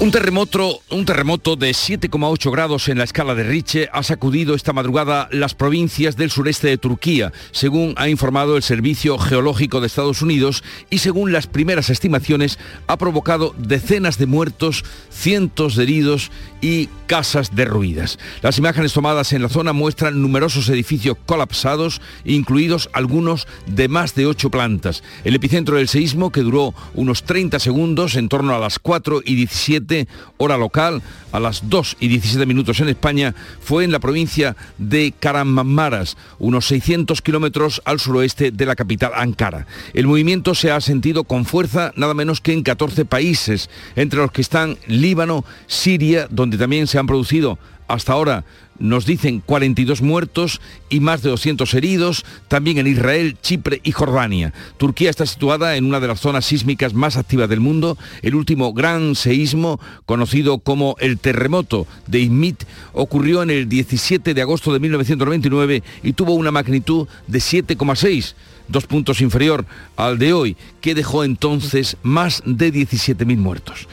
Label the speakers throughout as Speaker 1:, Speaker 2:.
Speaker 1: Un terremoto, un terremoto de 7,8 grados en la escala de Riche ha sacudido esta madrugada las provincias del sureste de Turquía, según ha informado el Servicio Geológico de Estados Unidos y según las primeras estimaciones ha provocado decenas de muertos, cientos de heridos y casas derruidas. Las imágenes tomadas en la zona muestran numerosos edificios colapsados, incluidos algunos de más de ocho plantas. El epicentro del seísmo, que duró unos 30 segundos, en torno a las 4 y 17 hora local, a las 2 y 17 minutos en España, fue en la provincia de Karamamaras, unos 600 kilómetros al suroeste de la capital Ankara. El movimiento se ha sentido con fuerza nada menos que en 14 países, entre los que están Líbano, Siria, donde también se han producido hasta ahora nos dicen 42 muertos y más de 200 heridos, también en Israel, Chipre y Jordania. Turquía está situada en una de las zonas sísmicas más activas del mundo. El último gran seísmo, conocido como el terremoto de Izmit, ocurrió en el 17 de agosto de 1999 y tuvo una magnitud de 7,6 dos puntos inferior al de hoy, que dejó entonces más de 17.000 muertos.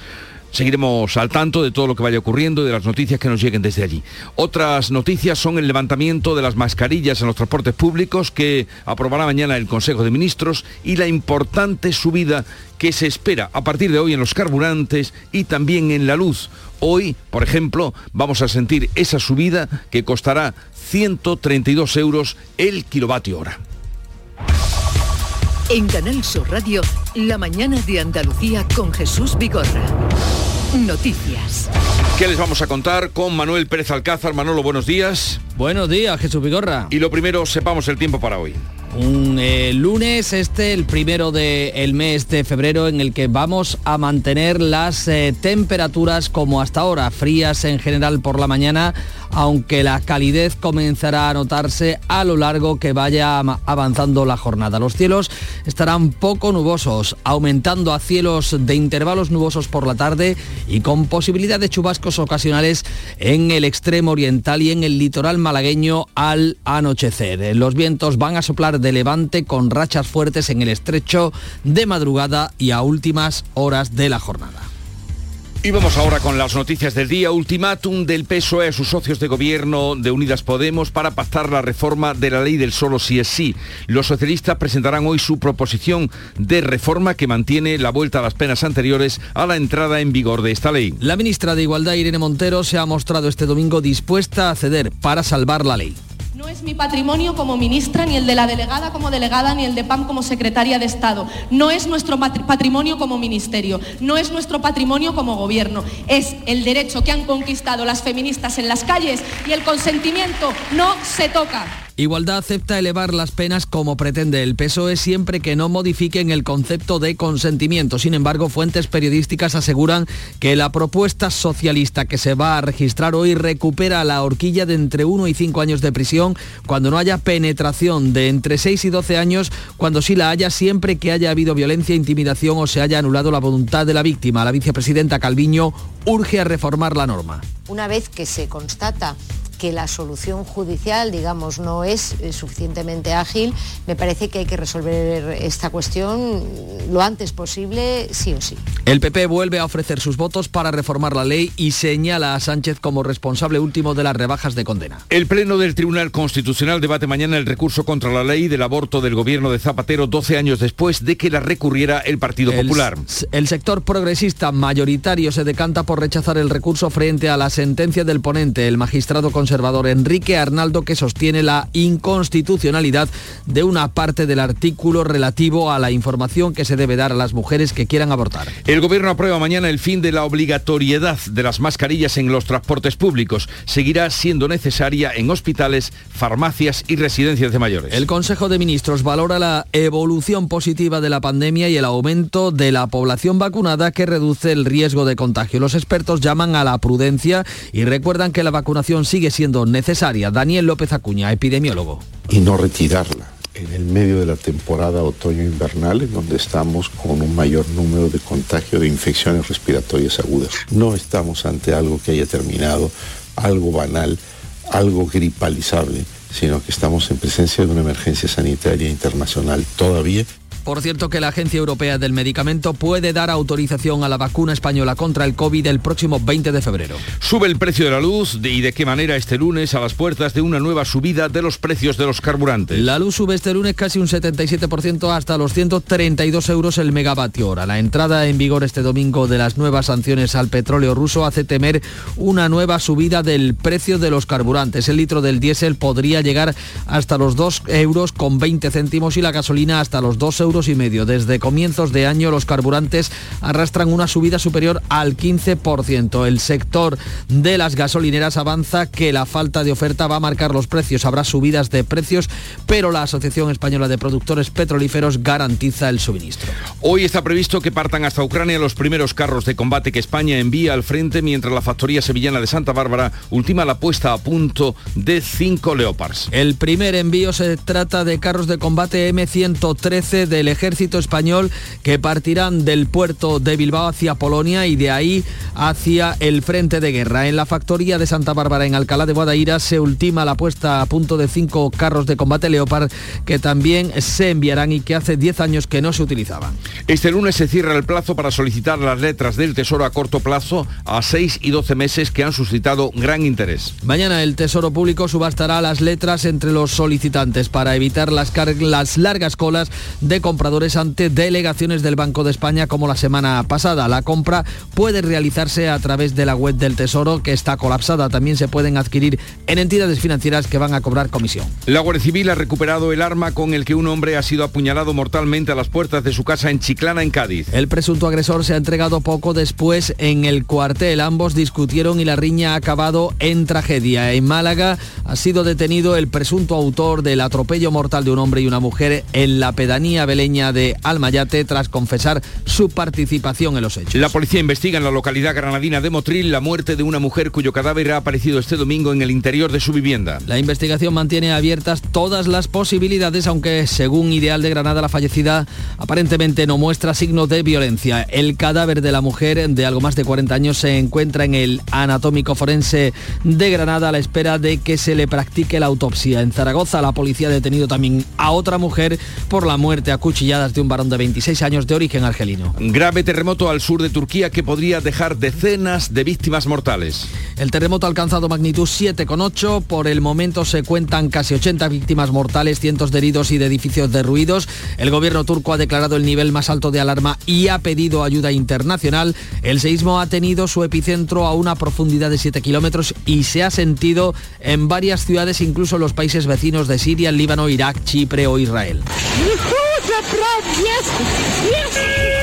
Speaker 1: Seguiremos al tanto de todo lo que vaya ocurriendo y de las noticias que nos lleguen desde allí. Otras noticias son el levantamiento de las mascarillas en los transportes públicos que aprobará mañana el Consejo de Ministros y la importante subida que se espera a partir de hoy en los carburantes y también en la luz. Hoy, por ejemplo, vamos a sentir esa subida que costará 132 euros el kilovatio hora.
Speaker 2: En Canal Sur Radio, la mañana de Andalucía con Jesús Vigorra. Noticias.
Speaker 1: ¿Qué les vamos a contar con Manuel Pérez Alcázar? Manolo, buenos días.
Speaker 3: Buenos días, Jesús Vigorra.
Speaker 1: Y lo primero, sepamos el tiempo para hoy.
Speaker 3: Un eh, lunes, este, el primero del mes de febrero, en el que vamos a mantener las eh, temperaturas como hasta ahora, frías en general por la mañana, aunque la calidez comenzará a notarse a lo largo que vaya avanzando la jornada. Los cielos estarán poco nubosos, aumentando a cielos de intervalos nubosos por la tarde y con posibilidad de chubascos ocasionales en el extremo oriental y en el litoral malagueño al anochecer. Los vientos van a soplar de levante con rachas fuertes en el estrecho de madrugada y a últimas horas de la jornada.
Speaker 1: Y vamos ahora con las noticias del día. Ultimátum del PSOE a sus socios de gobierno de Unidas Podemos para pactar la reforma de la ley del solo si es sí. Los socialistas presentarán hoy su proposición de reforma que mantiene la vuelta a las penas anteriores a la entrada en vigor de esta ley.
Speaker 3: La ministra de Igualdad, Irene Montero, se ha mostrado este domingo dispuesta a ceder para salvar la ley.
Speaker 4: No es mi patrimonio como ministra, ni el de la delegada como delegada, ni el de PAM como secretaria de Estado. No es nuestro patrimonio como ministerio, no es nuestro patrimonio como gobierno. Es el derecho que han conquistado las feministas en las calles y el consentimiento no se toca.
Speaker 3: Igualdad acepta elevar las penas como pretende el PSOE siempre que no modifiquen el concepto de consentimiento. Sin embargo, fuentes periodísticas aseguran que la propuesta socialista que se va a registrar hoy recupera la horquilla de entre 1 y 5 años de prisión cuando no haya penetración, de entre 6 y 12 años cuando sí la haya siempre que haya habido violencia, intimidación o se haya anulado la voluntad de la víctima. La vicepresidenta Calviño urge a reformar la norma.
Speaker 5: Una vez que se constata que la solución judicial, digamos, no es eh, suficientemente ágil, me parece que hay que resolver esta cuestión lo antes posible, sí o sí.
Speaker 3: El PP vuelve a ofrecer sus votos para reformar la ley y señala a Sánchez como responsable último de las rebajas de condena.
Speaker 1: El Pleno del Tribunal Constitucional debate mañana el recurso contra la ley del aborto del gobierno de Zapatero 12 años después de que la recurriera el Partido Popular.
Speaker 3: El sector progresista mayoritario se decanta por rechazar el recurso frente a la sentencia del ponente, el magistrado con conservador Enrique Arnaldo que sostiene la inconstitucionalidad de una parte del artículo relativo a la información que se debe dar a las mujeres que quieran abortar.
Speaker 1: El gobierno aprueba mañana el fin de la obligatoriedad de las mascarillas en los transportes públicos. Seguirá siendo necesaria en hospitales, farmacias y residencias de mayores.
Speaker 3: El Consejo de Ministros valora la evolución positiva de la pandemia y el aumento de la población vacunada que reduce el riesgo de contagio. Los expertos llaman a la prudencia y recuerdan que la vacunación sigue siendo necesaria. Daniel López Acuña, epidemiólogo.
Speaker 6: Y no retirarla en el medio de la temporada otoño-invernal, en donde estamos con un mayor número de contagio de infecciones respiratorias agudas. No estamos ante algo que haya terminado, algo banal, algo gripalizable, sino que estamos en presencia de una emergencia sanitaria internacional todavía
Speaker 3: por cierto que la Agencia Europea del Medicamento puede dar autorización a la vacuna española contra el COVID el próximo 20 de febrero.
Speaker 1: Sube el precio de la luz y de qué manera este lunes a las puertas de una nueva subida de los precios de los carburantes.
Speaker 3: La luz sube este lunes casi un 77% hasta los 132 euros el megavatio hora. La entrada en vigor este domingo de las nuevas sanciones al petróleo ruso hace temer una nueva subida del precio de los carburantes. El litro del diésel podría llegar hasta los 2 euros con 20 céntimos y la gasolina hasta los 2 euros y medio. Desde comienzos de año los carburantes arrastran una subida superior al 15%. El sector de las gasolineras avanza que la falta de oferta va a marcar los precios. Habrá subidas de precios, pero la Asociación Española de Productores Petrolíferos garantiza el suministro.
Speaker 1: Hoy está previsto que partan hasta Ucrania los primeros carros de combate que España envía al frente mientras la factoría sevillana de Santa Bárbara ultima la puesta a punto de cinco Leopards.
Speaker 3: El primer envío se trata de carros de combate M113 del ejército español que partirán del puerto de Bilbao hacia Polonia y de ahí hacia el frente de guerra. En la factoría de Santa Bárbara en Alcalá de Guadaira se ultima la puesta a punto de cinco carros de combate Leopard que también se enviarán y que hace 10 años que no se utilizaban.
Speaker 1: Este lunes se cierra el plazo para solicitar las letras del Tesoro a corto plazo a 6 y 12 meses que han suscitado gran interés.
Speaker 3: Mañana el Tesoro Público subastará las letras entre los solicitantes para evitar las, las largas colas de compradores ante delegaciones del Banco de España como la semana pasada. La compra puede realizarse a través de la web del Tesoro que está colapsada. También se pueden adquirir en entidades financieras que van a cobrar comisión.
Speaker 1: La Guardia Civil ha recuperado el arma con el que un hombre ha sido apuñalado mortalmente a las puertas de su casa en Chiclana, en Cádiz.
Speaker 3: El presunto agresor se ha entregado poco después en el cuartel. Ambos discutieron y la riña ha acabado en tragedia. En Málaga ha sido detenido el presunto autor del atropello mortal de un hombre y una mujer en la pedanía de Almayate tras confesar su participación en los hechos.
Speaker 1: La policía investiga en la localidad granadina de Motril la muerte de una mujer cuyo cadáver ha aparecido este domingo en el interior de su vivienda.
Speaker 3: La investigación mantiene abiertas todas las posibilidades, aunque según Ideal de Granada la fallecida aparentemente no muestra signos de violencia. El cadáver de la mujer de algo más de 40 años se encuentra en el anatómico forense de Granada a la espera de que se le practique la autopsia. En Zaragoza la policía ha detenido también a otra mujer por la muerte a cuchilladas de un varón de 26 años de origen argelino.
Speaker 1: Grave terremoto al sur de Turquía que podría dejar decenas de víctimas mortales.
Speaker 3: El terremoto ha alcanzado magnitud 7,8. Por el momento se cuentan casi 80 víctimas mortales, cientos de heridos y de edificios derruidos. El gobierno turco ha declarado el nivel más alto de alarma y ha pedido ayuda internacional. El seísmo ha tenido su epicentro a una profundidad de 7 kilómetros y se ha sentido en varias ciudades, incluso en los países vecinos de Siria, Líbano, Irak, Chipre o Israel. забрать детку. Нет!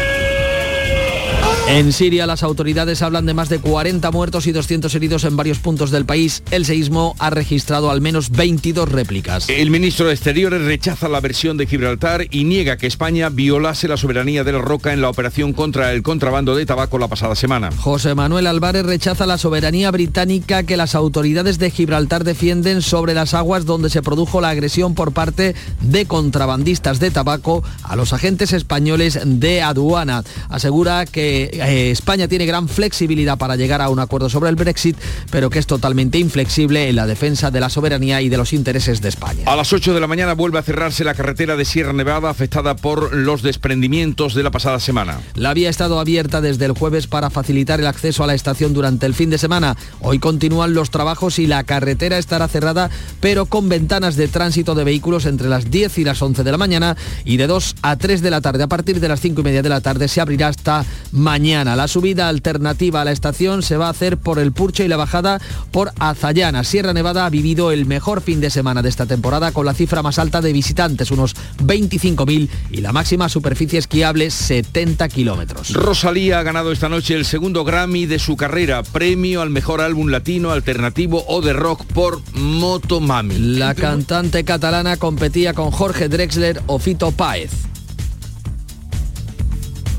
Speaker 3: En Siria las autoridades hablan de más de 40 muertos y 200 heridos en varios puntos del país. El seísmo ha registrado al menos 22 réplicas.
Speaker 1: El ministro de Exteriores rechaza la versión de Gibraltar y niega que España violase la soberanía de la Roca en la operación contra el contrabando de tabaco la pasada semana.
Speaker 3: José Manuel Álvarez rechaza la soberanía británica que las autoridades de Gibraltar defienden sobre las aguas donde se produjo la agresión por parte de contrabandistas de tabaco a los agentes españoles de aduana. Asegura que eh, España tiene gran flexibilidad para llegar a un acuerdo sobre el Brexit, pero que es totalmente inflexible en la defensa de la soberanía y de los intereses de España.
Speaker 1: A las 8 de la mañana vuelve a cerrarse la carretera de Sierra Nevada afectada por los desprendimientos de la pasada semana.
Speaker 3: La vía ha estado abierta desde el jueves para facilitar el acceso a la estación durante el fin de semana. Hoy continúan los trabajos y la carretera estará cerrada, pero con ventanas de tránsito de vehículos entre las 10 y las 11 de la mañana y de 2 a 3 de la tarde. A partir de las 5 y media de la tarde se abrirá hasta mañana la subida alternativa a la estación se va a hacer por el Purche y la bajada por Azayana. Sierra Nevada ha vivido el mejor fin de semana de esta temporada con la cifra más alta de visitantes, unos 25.000 y la máxima superficie esquiable 70 kilómetros.
Speaker 1: Rosalía ha ganado esta noche el segundo Grammy de su carrera, premio al mejor álbum latino, alternativo o de rock por Motomami.
Speaker 3: La cantante catalana competía con Jorge Drexler o Fito Páez.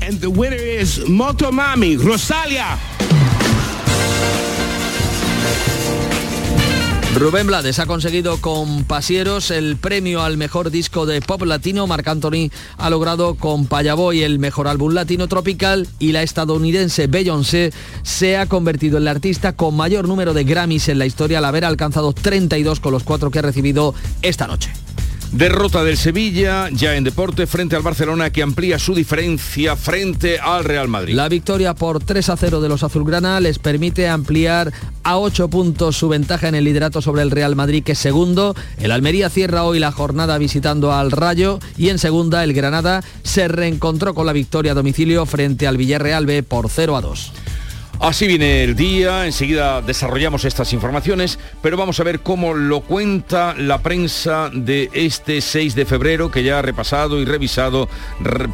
Speaker 7: And the winner is Motomami, Rosalia.
Speaker 3: Rubén Blades ha conseguido con Pasieros el premio al mejor disco de pop latino. Marc Anthony ha logrado con Payaboy el mejor álbum latino tropical y la estadounidense Beyoncé se ha convertido en la artista con mayor número de Grammys en la historia al haber alcanzado 32 con los cuatro que ha recibido esta noche.
Speaker 1: Derrota del Sevilla, ya en deporte, frente al Barcelona, que amplía su diferencia frente al Real Madrid.
Speaker 3: La victoria por 3 a 0 de los azulgrana les permite ampliar a 8 puntos su ventaja en el liderato sobre el Real Madrid, que es segundo. El Almería cierra hoy la jornada visitando al Rayo y en segunda el Granada se reencontró con la victoria a domicilio frente al Villarreal B por 0 a 2.
Speaker 1: Así viene el día, enseguida desarrollamos estas informaciones, pero vamos a ver cómo lo cuenta la prensa de este 6 de febrero que ya ha repasado y revisado.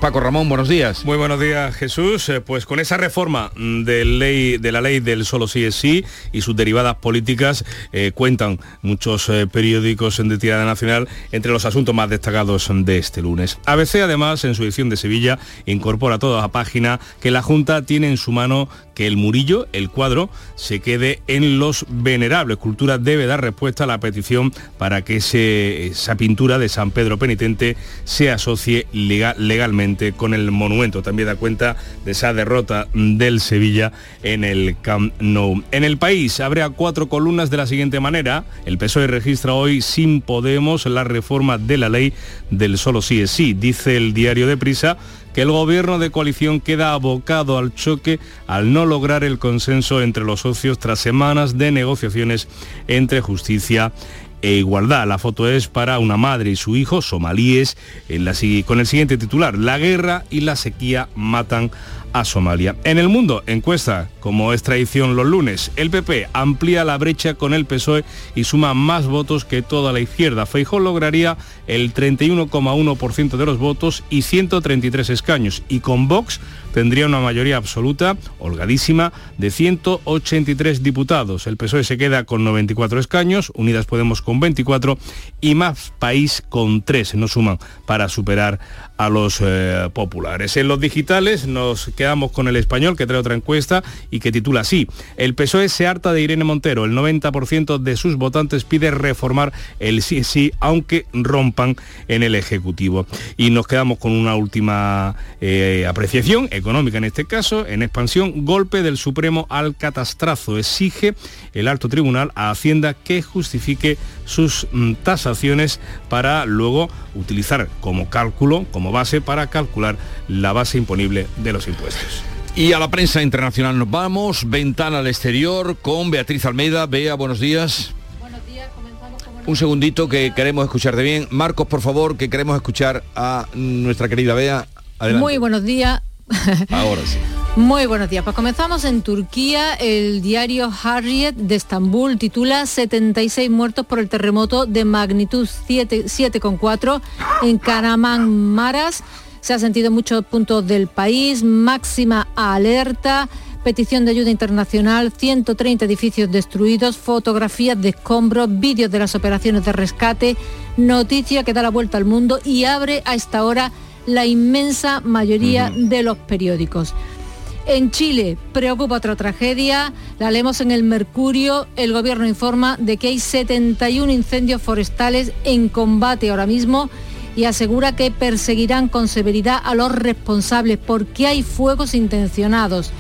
Speaker 1: Paco Ramón, buenos días.
Speaker 8: Muy buenos días, Jesús. Eh, pues con esa reforma de, la ley del solo sí es sí y sus derivadas políticas eh, cuentan muchos eh, periódicos de tirada nacional entre los asuntos más destacados de este lunes. ABC además en su edición de Sevilla incorpora toda la página que la Junta tiene en su mano que el murillo, el cuadro, se quede en los venerables. Cultura debe dar respuesta a la petición para que esa pintura de San Pedro Penitente se asocie legalmente con el monumento. También da cuenta de esa derrota del Sevilla en el Camp Nou. En el país habría cuatro columnas de la siguiente manera. El PSOE registra hoy sin Podemos la reforma de la ley del solo sí es sí. Dice el diario de Prisa que el gobierno de coalición queda abocado al choque al no lograr el consenso entre los socios tras semanas de negociaciones entre justicia e igualdad. La foto es para una madre y su hijo, somalíes, con el siguiente titular, La guerra y la sequía matan a Somalia. En el mundo, encuesta, como es tradición los lunes, el PP amplía la brecha con el PSOE y suma más votos que toda la izquierda. Feijó lograría el 31,1% de los votos y 133 escaños y con Vox tendría una mayoría absoluta, holgadísima, de 183 diputados. El PSOE se queda con 94 escaños, Unidas Podemos con 24 y Más País con 3. No suman para superar a los eh, populares. En los digitales nos quedamos con el español que trae otra encuesta y que titula así. El PSOE se harta de Irene Montero. El 90% de sus votantes pide reformar el sí sí, aunque rompan en el Ejecutivo. Y nos quedamos con una última eh, apreciación económica en este caso, en expansión, golpe del Supremo al catastrazo. Exige el alto tribunal a Hacienda que justifique sus mm, tasaciones para luego utilizar como cálculo, como base para calcular la base imponible de los impuestos.
Speaker 1: Y a la prensa internacional nos vamos, ventana al exterior con Beatriz Almeida. Bea, buenos días. Buenos días, Un segundito que queremos escucharte bien. Marcos, por favor, que queremos escuchar a nuestra querida Bea.
Speaker 9: Muy buenos días.
Speaker 1: Ahora sí.
Speaker 9: Muy buenos días. Pues comenzamos en Turquía. El diario Harriet de Estambul titula 76 muertos por el terremoto de magnitud 7,4 en Maras. Se ha sentido en muchos puntos del país. Máxima alerta. Petición de ayuda internacional, 130 edificios destruidos, fotografías de escombros, vídeos de las operaciones de rescate, noticia que da la vuelta al mundo y abre a esta hora la inmensa mayoría de los periódicos. En Chile preocupa otra tragedia, la leemos en el Mercurio, el gobierno informa de que hay 71 incendios forestales en combate ahora mismo y asegura que perseguirán con severidad a los responsables porque hay fuegos intencionados.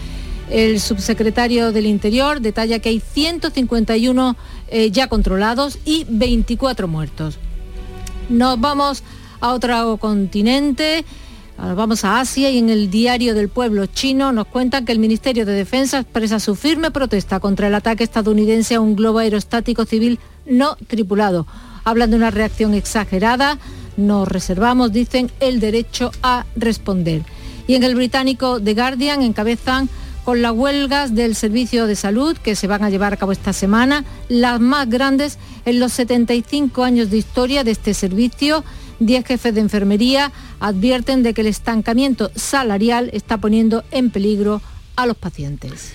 Speaker 9: El subsecretario del Interior detalla que hay 151 eh, ya controlados y 24 muertos. Nos vamos a otro continente. Vamos a Asia y en el diario del pueblo chino nos cuentan que el Ministerio de Defensa expresa su firme protesta contra el ataque estadounidense a un globo aerostático civil no tripulado. Hablan de una reacción exagerada, nos reservamos, dicen, el derecho a responder. Y en el británico The Guardian encabezan con las huelgas del servicio de salud que se van a llevar a cabo esta semana, las más grandes en los 75 años de historia de este servicio 10 jefes de enfermería advierten de que el estancamiento salarial está poniendo en peligro a los pacientes.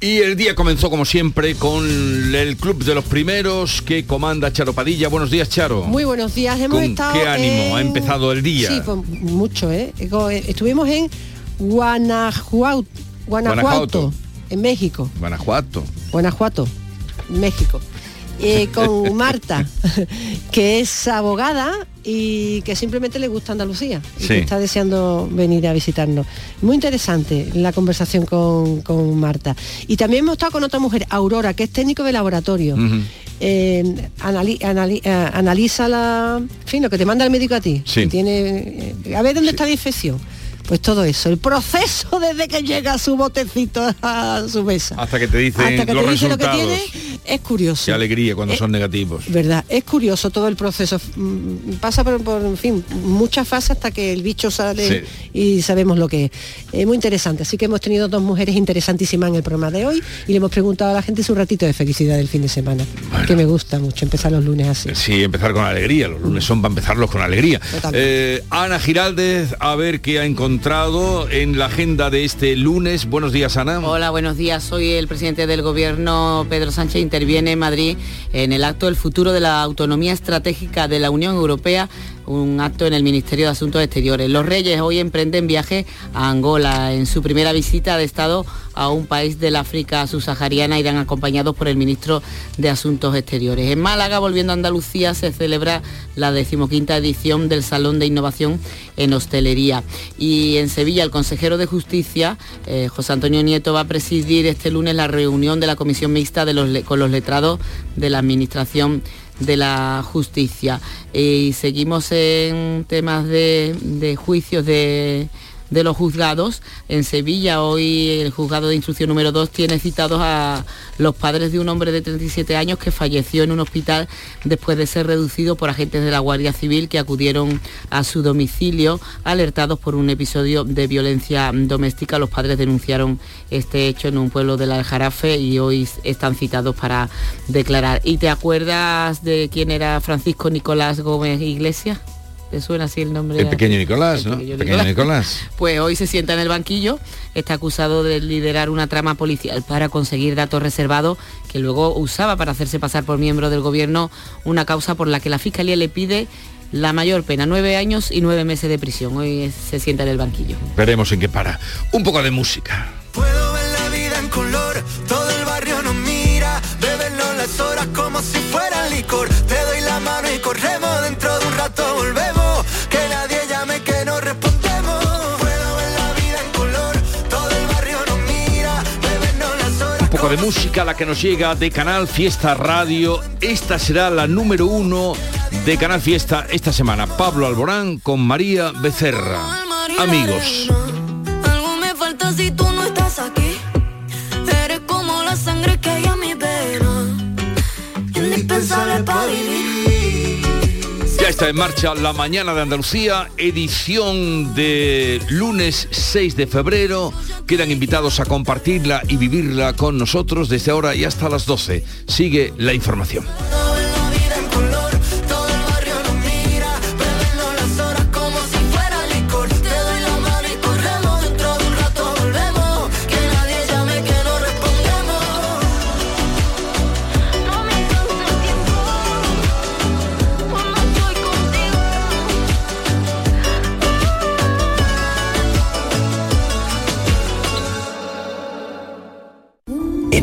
Speaker 1: Y el día comenzó como siempre con el club de los primeros que comanda Charo Padilla. Buenos días, Charo.
Speaker 10: Muy buenos días. Hemos
Speaker 1: ¿Con ¿Qué ánimo ha empezado el día?
Speaker 10: Sí, mucho, ¿eh? Estuvimos en Guanajuato, Guanajuato, en México.
Speaker 1: Guanajuato.
Speaker 10: Guanajuato, México. Eh, con Marta, que es abogada y que simplemente le gusta Andalucía y
Speaker 1: Sí.
Speaker 10: que está deseando venir a visitarnos. Muy interesante la conversación con, con Marta. Y también hemos estado con otra mujer, Aurora, que es técnico de laboratorio. Eh, anali- anali- eh, analiza la, en fin, lo que te manda el médico a ti.
Speaker 1: Sí.
Speaker 10: Tiene, eh, a ver dónde está la infección. Pues todo eso, el proceso desde que llega su botecito a su mesa.
Speaker 1: Hasta que te dicen
Speaker 10: Hasta que
Speaker 1: los
Speaker 10: te dice lo que
Speaker 1: resultados.
Speaker 10: tiene, es curioso.
Speaker 1: Qué alegría cuando
Speaker 10: Eh,
Speaker 1: son negativos.
Speaker 10: ¿Verdad? Es curioso todo el proceso. Mm, Pasa por, por, en fin, muchas fases hasta que el bicho sale y sabemos lo que es. Es muy interesante. Así que hemos tenido dos mujeres interesantísimas en el programa de hoy y le hemos preguntado a la gente su ratito de felicidad del fin de semana. Que me gusta mucho empezar los lunes así.
Speaker 1: Sí, empezar con alegría. Los lunes son para empezarlos con alegría. Eh, Ana Giraldez, a ver qué ha encontrado en la agenda de este lunes. Buenos días, Ana.
Speaker 11: Hola, buenos días. Soy el presidente del Gobierno, Pedro Sánchez, interviene en Madrid en el acto del futuro de la autonomía estratégica de la Unión Europea, un acto en el Ministerio de Asuntos Exteriores. Los Reyes hoy emprenden viaje a Angola. En su primera visita de Estado a un país del África subsahariana irán acompañados por el ministro de Asuntos Exteriores. En Málaga, volviendo a Andalucía, se celebra la decimoquinta edición del Salón de Innovación en Hostelería. Y en Sevilla, el consejero de Justicia, eh, José Antonio Nieto, va a presidir este lunes la reunión de la Comisión Mixta con los letrados de la Administración de la Justicia. Y seguimos en temas de, de juicios de de los juzgados. En Sevilla hoy el juzgado de instrucción número 2 tiene citados a los padres de un hombre de 37 años que falleció en un hospital después de ser reducido por agentes de la Guardia Civil que acudieron a su domicilio alertados por un episodio de violencia doméstica. Los padres denunciaron este hecho en un pueblo del Aljarafe y hoy están citados para declarar. ¿Y te acuerdas de quién era Francisco Nicolás Gómez Iglesias? ¿Te suena así el nombre?
Speaker 1: El pequeño Nicolás, ¿no?
Speaker 11: pequeño
Speaker 1: Pequeño Nicolás.
Speaker 11: Pues hoy se sienta en el banquillo, está acusado de liderar una trama policial para conseguir datos reservados que luego usaba para hacerse pasar por miembro del gobierno, una causa por la que la Fiscalía le pide la mayor pena, nueve años y nueve meses de prisión. Hoy se sienta en el banquillo.
Speaker 1: Veremos en qué para. Un poco de música.
Speaker 12: Puedo ver la vida en color,
Speaker 1: poco de música, la que nos llega de Canal Fiesta Radio. Esta será la número uno de Canal Fiesta esta semana. Pablo Alborán con María Becerra. Amigos. Está en marcha la mañana de Andalucía, edición de lunes 6 de febrero. Quedan invitados a compartirla y vivirla con nosotros desde ahora y hasta las 12. Sigue la información.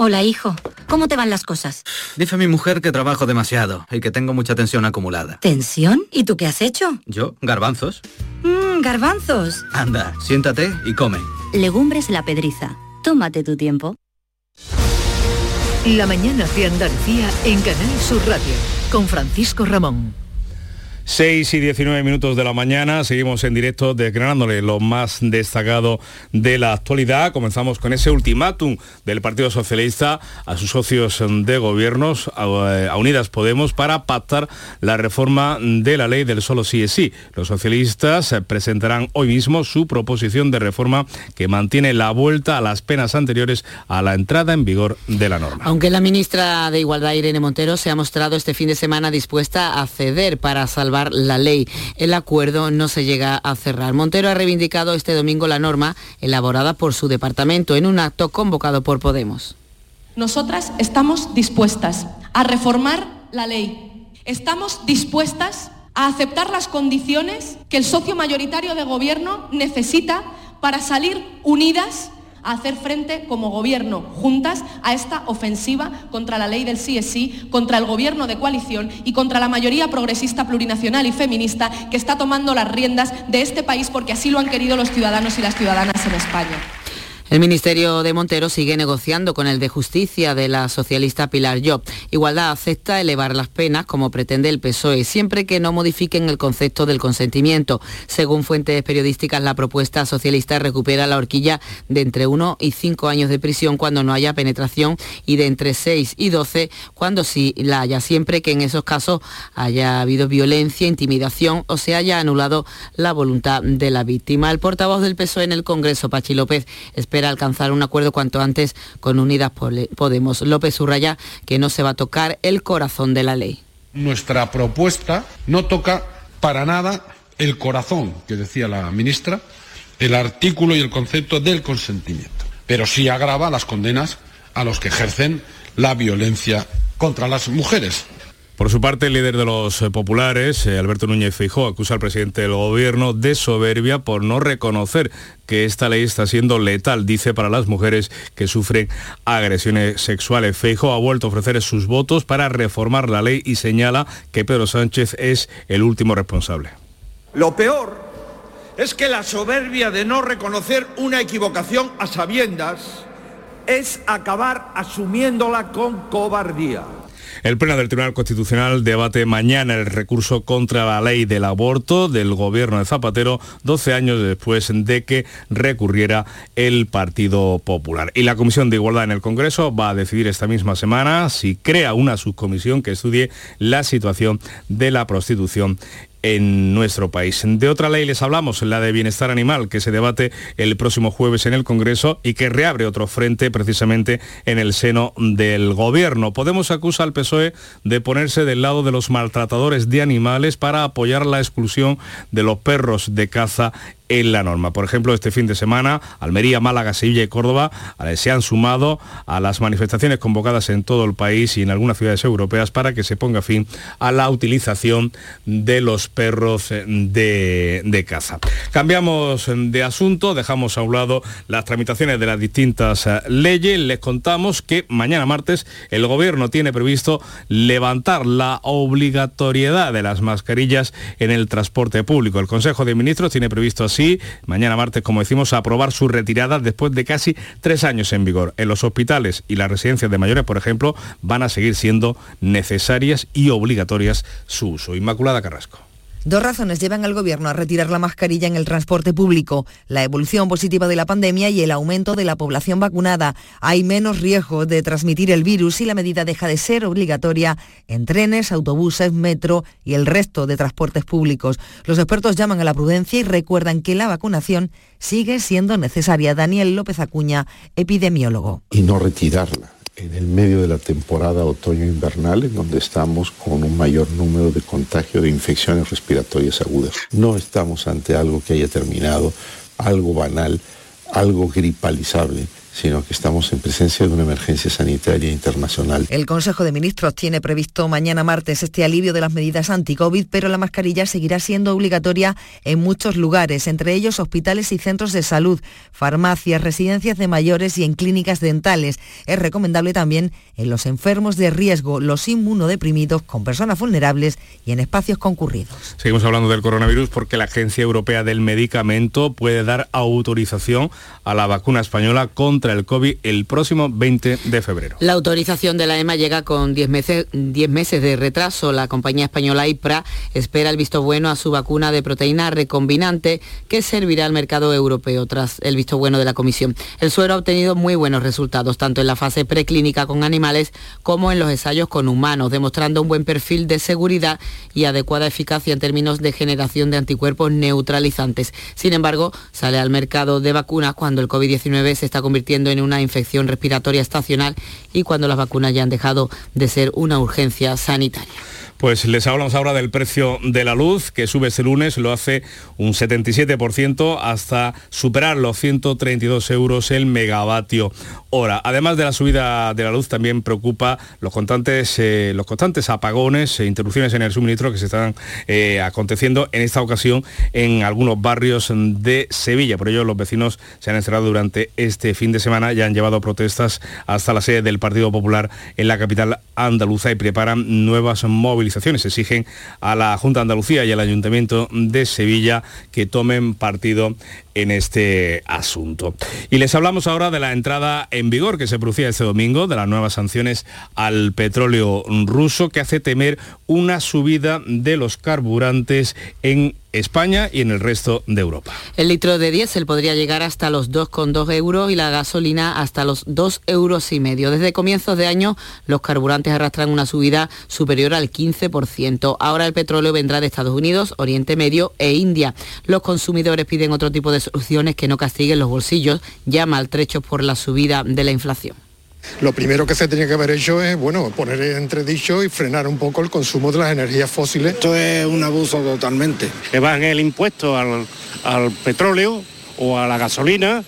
Speaker 13: Hola, hijo. ¿Cómo te van las cosas?
Speaker 14: Dice mi mujer que trabajo demasiado y que tengo mucha tensión acumulada.
Speaker 13: ¿Tensión? ¿Y tú qué has hecho?
Speaker 14: ¿Yo? ¿Garbanzos?
Speaker 13: Mmm, garbanzos.
Speaker 14: Anda, siéntate y come.
Speaker 13: Legumbres la pedriza. Tómate tu tiempo.
Speaker 2: La mañana de Andalucía en Canal Sur Radio con Francisco Ramón.
Speaker 8: 6 y 19 minutos de la mañana, seguimos en directo desgranándole lo más destacado de la actualidad. Comenzamos con ese ultimátum del Partido Socialista a sus socios de gobiernos, a, Unidas Podemos, para pactar la reforma de la ley del solo sí es sí. Los socialistas presentarán hoy mismo su proposición de reforma que mantiene la vuelta a las penas anteriores a la entrada en vigor de la norma.
Speaker 11: Aunque la ministra de Igualdad, Irene Montero, se ha mostrado este fin de semana dispuesta a ceder para salvar la ley. El acuerdo no se llega a cerrar. Montero ha reivindicado este domingo la norma elaborada por su departamento en un acto convocado por Podemos.
Speaker 4: Nosotras estamos dispuestas a reformar la ley. Estamos dispuestas a aceptar las condiciones que el socio mayoritario de gobierno necesita para salir unidas hacer frente como gobierno juntas a esta ofensiva contra la ley del sí es sí, contra el gobierno de coalición y contra la mayoría progresista plurinacional y feminista que está tomando las riendas de este país porque así lo han querido los ciudadanos y las ciudadanas en España.
Speaker 11: El Ministerio de Montero sigue negociando con el de Justicia de la socialista Pilar Job. Igualdad acepta elevar las penas como pretende el PSOE, siempre que no modifiquen el concepto del consentimiento. Según fuentes periodísticas, la propuesta socialista recupera la horquilla de entre 1 y 5 años de prisión cuando no haya penetración y de entre 6 y 12 cuando sí la haya, siempre que en esos casos haya habido violencia, intimidación o se haya anulado la voluntad de la víctima. El portavoz del PSOE en el Congreso, Pachi López, espera alcanzar un acuerdo cuanto antes con Unidas Podemos. López subraya que no se va a tocar el corazón de la ley.
Speaker 15: Nuestra propuesta no toca para nada el corazón, que decía la ministra, el artículo y el concepto del consentimiento, pero sí agrava las condenas a los que ejercen la violencia contra las mujeres.
Speaker 8: Por su parte, el líder de los eh, populares, eh, Alberto Núñez Feijóo, acusa al presidente del gobierno de soberbia por no reconocer que esta ley está siendo letal, dice, para las mujeres que sufren agresiones sexuales. Feijóo ha vuelto a ofrecer sus votos para reformar la ley y señala que Pedro Sánchez es el último responsable.
Speaker 16: Lo peor es que la soberbia de no reconocer una equivocación a sabiendas es acabar asumiéndola con cobardía.
Speaker 8: El Pleno del Tribunal Constitucional debate mañana el recurso contra la ley del aborto del gobierno de Zapatero, 12 años después de que recurriera el Partido Popular. Y la Comisión de Igualdad en el Congreso va a decidir esta misma semana si crea una subcomisión que estudie la situación de la prostitución en nuestro país. De otra ley les hablamos, la de bienestar animal, que se debate el próximo jueves en el Congreso y que reabre otro frente precisamente en el seno del Gobierno. Podemos acusar al PSOE de ponerse del lado de los maltratadores de animales para apoyar la exclusión de los perros de caza en la norma. Por ejemplo, este fin de semana, Almería, Málaga, Sevilla y Córdoba eh, se han sumado a las manifestaciones convocadas en todo el país y en algunas ciudades europeas para que se ponga fin a la utilización de los perros eh, de, de caza. Cambiamos de asunto, dejamos a un lado las tramitaciones de las distintas eh, leyes. Les contamos que mañana martes el Gobierno tiene previsto levantar la obligatoriedad de las mascarillas en el transporte público. El Consejo de Ministros tiene previsto así sí, mañana martes, como decimos, a aprobar su retirada después de casi tres años en vigor. En los hospitales y las residencias de mayores, por ejemplo, van a seguir siendo necesarias y obligatorias su uso. Inmaculada Carrasco.
Speaker 17: Dos razones llevan al Gobierno a retirar la mascarilla en el transporte público, la evolución positiva de la pandemia y el aumento de la población vacunada. Hay menos riesgo de transmitir el virus y la medida deja de ser obligatoria en trenes, autobuses, metro y el resto de transportes públicos. Los expertos llaman a la prudencia y recuerdan que la vacunación sigue siendo necesaria. Daniel López Acuña, epidemiólogo.
Speaker 6: Y no retirarla en el medio de la temporada otoño-invernal, en donde estamos con un mayor número de contagio de infecciones respiratorias agudas. No estamos ante algo que haya terminado, algo banal, algo gripalizable sino que estamos en presencia de una emergencia sanitaria internacional.
Speaker 17: El Consejo de Ministros tiene previsto mañana martes este alivio de las medidas anti-COVID, pero la mascarilla seguirá siendo obligatoria en muchos lugares, entre ellos hospitales y centros de salud, farmacias, residencias de mayores y en clínicas dentales. Es recomendable también en los enfermos de riesgo, los inmunodeprimidos, con personas vulnerables y en espacios concurridos.
Speaker 8: Seguimos hablando del coronavirus porque la Agencia Europea del Medicamento puede dar autorización a la vacuna española contra el COVID el próximo 20 de febrero.
Speaker 11: La autorización de la EMA llega con 10 meses, 10 meses de retraso. La compañía española IPRA espera el visto bueno a su vacuna de proteína recombinante que servirá al mercado europeo tras el visto bueno de la Comisión. El suero ha obtenido muy buenos resultados, tanto en la fase preclínica con animales como en los ensayos con humanos, demostrando un buen perfil de seguridad y adecuada eficacia en términos de generación de anticuerpos neutralizantes. Sin embargo, sale al mercado de vacunas cuando el COVID-19 se está convirtiendo en una infección respiratoria estacional y cuando las vacunas ya han dejado de ser una urgencia sanitaria.
Speaker 8: Pues les hablamos ahora del precio de la luz, que sube este lunes, lo hace un 77% hasta superar los 132 euros el megavatio hora. Además de la subida de la luz, también preocupa los constantes, eh, los constantes apagones e interrupciones en el suministro que se están eh, aconteciendo en esta ocasión en algunos barrios de Sevilla. Por ello, los vecinos se han encerrado durante este fin de semana y han llevado protestas hasta la sede del Partido Popular en la capital andaluza y preparan nuevas movilizaciones. Exigen a la Junta de Andalucía y al Ayuntamiento de Sevilla que tomen partido en este asunto. Y les hablamos ahora de la entrada en vigor que se producía este domingo, de las nuevas sanciones al petróleo ruso que hace temer una subida de los carburantes en España y en el resto de Europa.
Speaker 11: El litro de diésel podría llegar hasta los 2,2 euros y la gasolina hasta los 2 euros y medio. Desde comienzos de año los carburantes arrastran una subida superior al 15%. Ahora el petróleo vendrá de Estados Unidos, Oriente Medio e India. Los consumidores piden otro tipo de soluciones que no castiguen los bolsillos ya maltrechos por la subida de la inflación.
Speaker 18: Lo primero que se tenía que haber hecho es, bueno, poner en entredicho y frenar un poco el consumo de las energías fósiles.
Speaker 19: Esto es un abuso totalmente.
Speaker 20: Que van el impuesto al, al petróleo o a la gasolina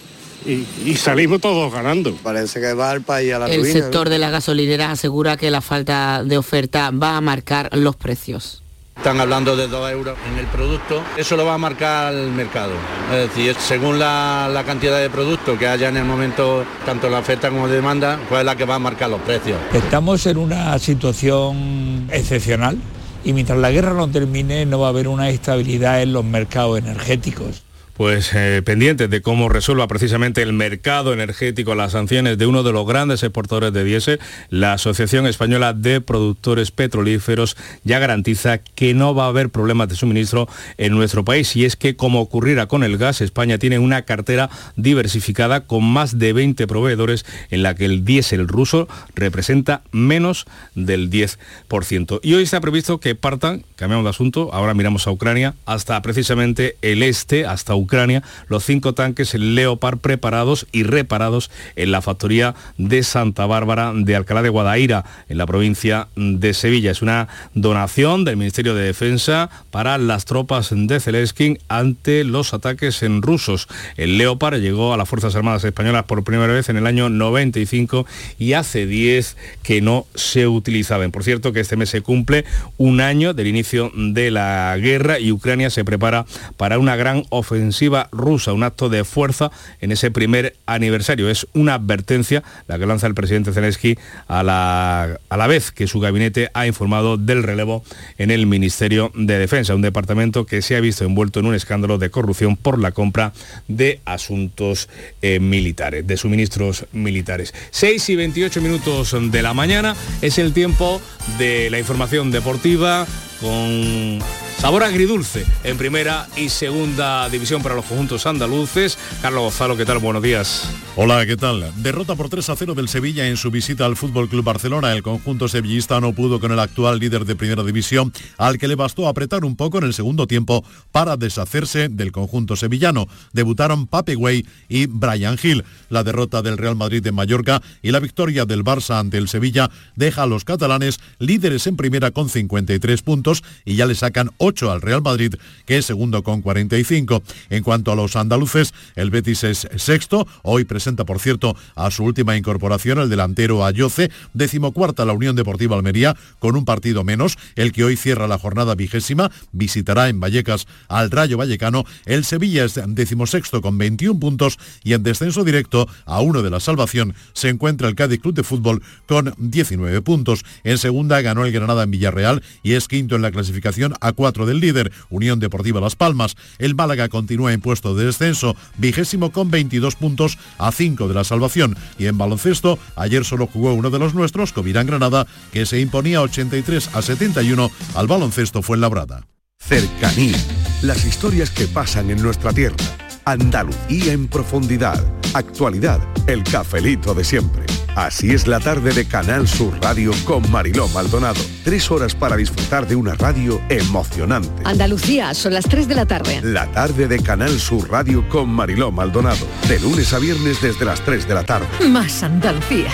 Speaker 20: y, y, salimos todos ganando.
Speaker 19: Parece que va el país a la
Speaker 11: El
Speaker 19: ruina,
Speaker 11: sector de las gasolineras asegura que la falta de oferta va a marcar los precios.
Speaker 21: Están hablando de 2 euros en el producto, eso lo va a marcar el mercado. Es decir, según la, la, cantidad de producto que haya en el momento, tanto la oferta como la demanda, pues es la que va a marcar los precios.
Speaker 22: Estamos en una situación excepcional y mientras la guerra no termine no va a haber una estabilidad en los mercados energéticos
Speaker 8: pues eh, de cómo resuelva precisamente el mercado energético las sanciones de uno de los grandes exportadores de diésel, la Asociación Española de Productores Petrolíferos ya garantiza que no va a haber problemas de suministro en nuestro país y es que como ocurrirá con el gas, España tiene una cartera diversificada con más de 20 proveedores en la que el diésel ruso representa menos del 10%. Y hoy está previsto que partan, cambiamos de asunto, ahora miramos a Ucrania, hasta precisamente el este, hasta Ucrania Ucrania los cinco tanques Leopard preparados y reparados en la factoría de Santa Bárbara de Alcalá de Guadaira, en la provincia de Sevilla. Es una donación del Ministerio de Defensa para las tropas de Zelensky ante los ataques en rusos. El Leopard llegó a las Fuerzas Armadas Españolas por primera vez en el año 95 y hace 10 que no se utilizaban. Por cierto que este mes se cumple un año del inicio de la guerra y Ucrania se prepara para una gran ofensiva rusa, un acto de fuerza en ese primer aniversario. Es una advertencia la que lanza el presidente Zelensky a la, a la vez que su gabinete ha informado del relevo en el Ministerio de Defensa, un departamento que se ha visto envuelto en un escándalo de corrupción por la compra de asuntos eh, militares, de suministros militares. 6 y 28 minutos de la mañana es el tiempo de la información deportiva con sabor agridulce en primera y segunda división para los conjuntos andaluces. Carlos Gonzalo, ¿qué tal? Buenos días.
Speaker 23: Hola, ¿qué tal? Derrota por 3 a 0 del Sevilla en su visita al Fútbol Club Barcelona. El conjunto sevillista no pudo con el actual líder de primera división, al que le bastó apretar un poco en el segundo tiempo para deshacerse del conjunto sevillano. Debutaron Pape Güey y Brian Hill. La derrota del Real Madrid en Mallorca y la victoria del Barça ante el Sevilla deja a los catalanes líderes en primera con 53 puntos y ya le sacan 8 al Real Madrid, que es segundo con 45. En cuanto a los andaluces, el Betis es sexto. Hoy presenta, por cierto, a su última incorporación el delantero Ayoce, decimocuarta la Unión Deportiva Almería, con un partido menos. El que hoy cierra la jornada vigésima visitará en Vallecas al Rayo Vallecano. El Sevilla es decimosexto con 21 puntos y en descenso directo a uno de la salvación se encuentra el Cádiz Club de Fútbol con 19 puntos. En segunda ganó el Granada en Villarreal y es quinto en la clasificación a cuatro del líder, Unión Deportiva Las Palmas. El Málaga continúa en puesto de descenso, vigésimo con 22 puntos a 5 de la salvación. Y en baloncesto, ayer solo jugó uno de los nuestros, Covirán Granada, que se imponía 83 a 71 al baloncesto Fuenlabrada.
Speaker 24: Cercanía. Las historias que pasan en nuestra tierra. Andalucía en profundidad. Actualidad. El cafelito de siempre. Así es la tarde de Canal Sur Radio con Mariló Maldonado. Tres horas para disfrutar de una radio emocionante.
Speaker 2: Andalucía, son las 3 de la tarde.
Speaker 24: La tarde de Canal Sur Radio con Mariló Maldonado. De lunes a viernes desde las 3 de la tarde.
Speaker 2: Más Andalucía.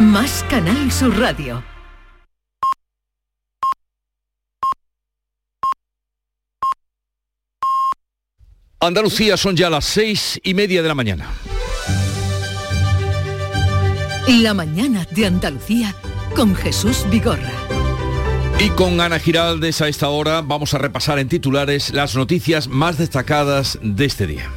Speaker 2: Más Canal Sur Radio.
Speaker 1: Andalucía son ya las seis y media de la mañana.
Speaker 2: La mañana de Andalucía con Jesús Vigorra.
Speaker 1: Y con Ana Giraldes a esta hora vamos a repasar en titulares las noticias más destacadas de este día.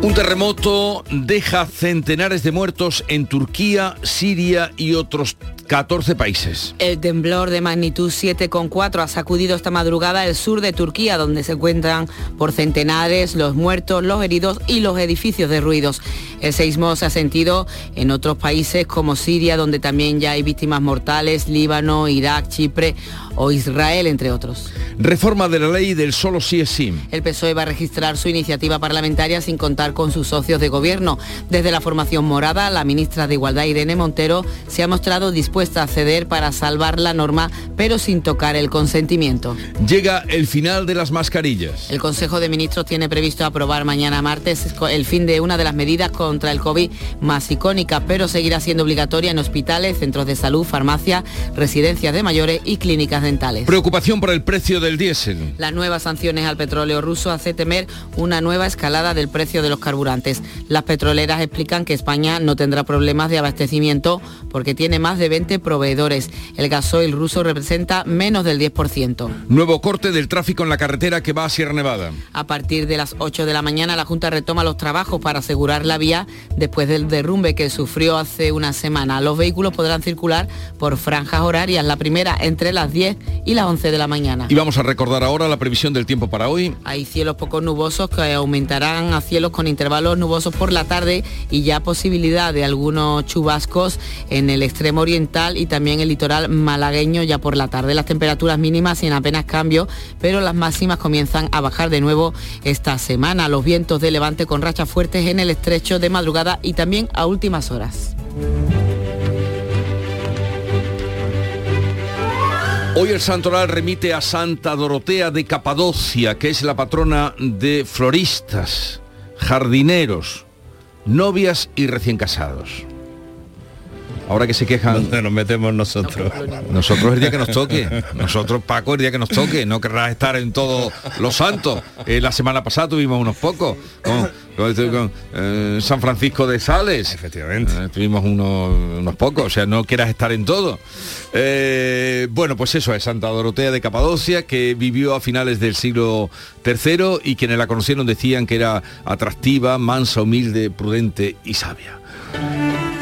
Speaker 1: Un terremoto deja centenares de muertos en Turquía, Siria y otros 14 países.
Speaker 11: El temblor de magnitud 7,4 ha sacudido esta madrugada el sur de Turquía, donde se encuentran por centenares los muertos, los heridos y los edificios derruidos. El seismo se ha sentido en otros países como Siria, donde también ya hay víctimas mortales, Líbano, Irak, Chipre o Israel, entre otros.
Speaker 1: Reforma de la ley del solo sí es sí.
Speaker 11: El PSOE va a registrar su iniciativa parlamentaria sin contar con sus socios de gobierno. Desde la formación morada, la ministra de Igualdad, Irene Montero, se ha mostrado dispuesta a ceder para salvar la norma, pero sin tocar el consentimiento.
Speaker 1: Llega el final de las mascarillas.
Speaker 11: El Consejo de Ministros tiene previsto aprobar mañana martes el fin de una de las medidas contra el COVID más icónica, pero seguirá siendo obligatoria en hospitales, centros de salud, farmacia, residencias de mayores y clínicas dentales.
Speaker 1: Preocupación por el precio del diésel.
Speaker 11: Las nuevas sanciones al petróleo ruso hace temer una nueva escalada del precio de los carburantes. Las petroleras explican que España no tendrá problemas de abastecimiento porque tiene más de 20 proveedores. El gasoil ruso representa menos del 10%.
Speaker 1: Nuevo corte del tráfico en la carretera que va a Sierra Nevada.
Speaker 11: A partir de las 8 de la mañana la Junta retoma los trabajos para asegurar la vía después del derrumbe que sufrió hace una semana. Los vehículos podrán circular por franjas horarias, la primera entre las 10 y las 11 de la mañana.
Speaker 1: Y vamos a recordar ahora la previsión del tiempo para hoy.
Speaker 11: Hay cielos poco nubosos que aumentarán a cielos con intervalos nubosos por la tarde y ya posibilidad de algunos chubascos en el extremo oriental y también el litoral malagueño ya por la tarde. Las temperaturas mínimas sin apenas cambio, pero las máximas comienzan a bajar de nuevo esta semana. Los vientos de levante con rachas fuertes en el estrecho de madrugada y también a últimas horas.
Speaker 1: Hoy el santoral remite a Santa Dorotea de Capadocia, que es la patrona de floristas, jardineros, novias y recién casados. Ahora que se quejan...
Speaker 8: ¿Dónde nos metemos nosotros?
Speaker 1: Nosotros el día que nos toque. Nosotros, Paco, el día que nos toque. No querrás estar en todos los santos. Eh, la semana pasada tuvimos unos pocos. Con, con- con, eh, San Francisco de Sales.
Speaker 8: Efectivamente.
Speaker 1: Eh, tuvimos unos, unos pocos. O sea, no quieras estar en todo. Eh, bueno, pues eso es Santa Dorotea de Capadocia, que vivió a finales del siglo III y quienes la conocieron decían que era atractiva, mansa, humilde, prudente y sabia.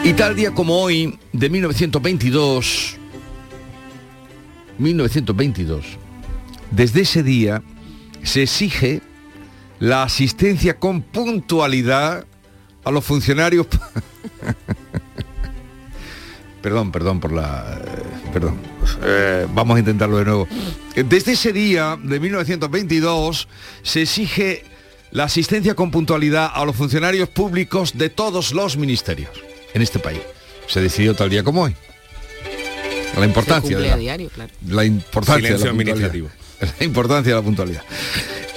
Speaker 1: Y tal día como hoy, de 1922, 1922, desde ese día se exige la asistencia con puntualidad a los funcionarios. perdón, perdón por la... eh, Perdón. Eh, vamos a intentarlo de nuevo. Desde ese día, de 1922, se exige la asistencia con puntualidad a los funcionarios públicos de todos los ministerios en este país. Se decidió tal día como hoy. La importancia
Speaker 11: Se
Speaker 1: de la,
Speaker 11: a diario, claro.
Speaker 1: la importancia de la
Speaker 8: administrativo.
Speaker 1: La importancia de la puntualidad.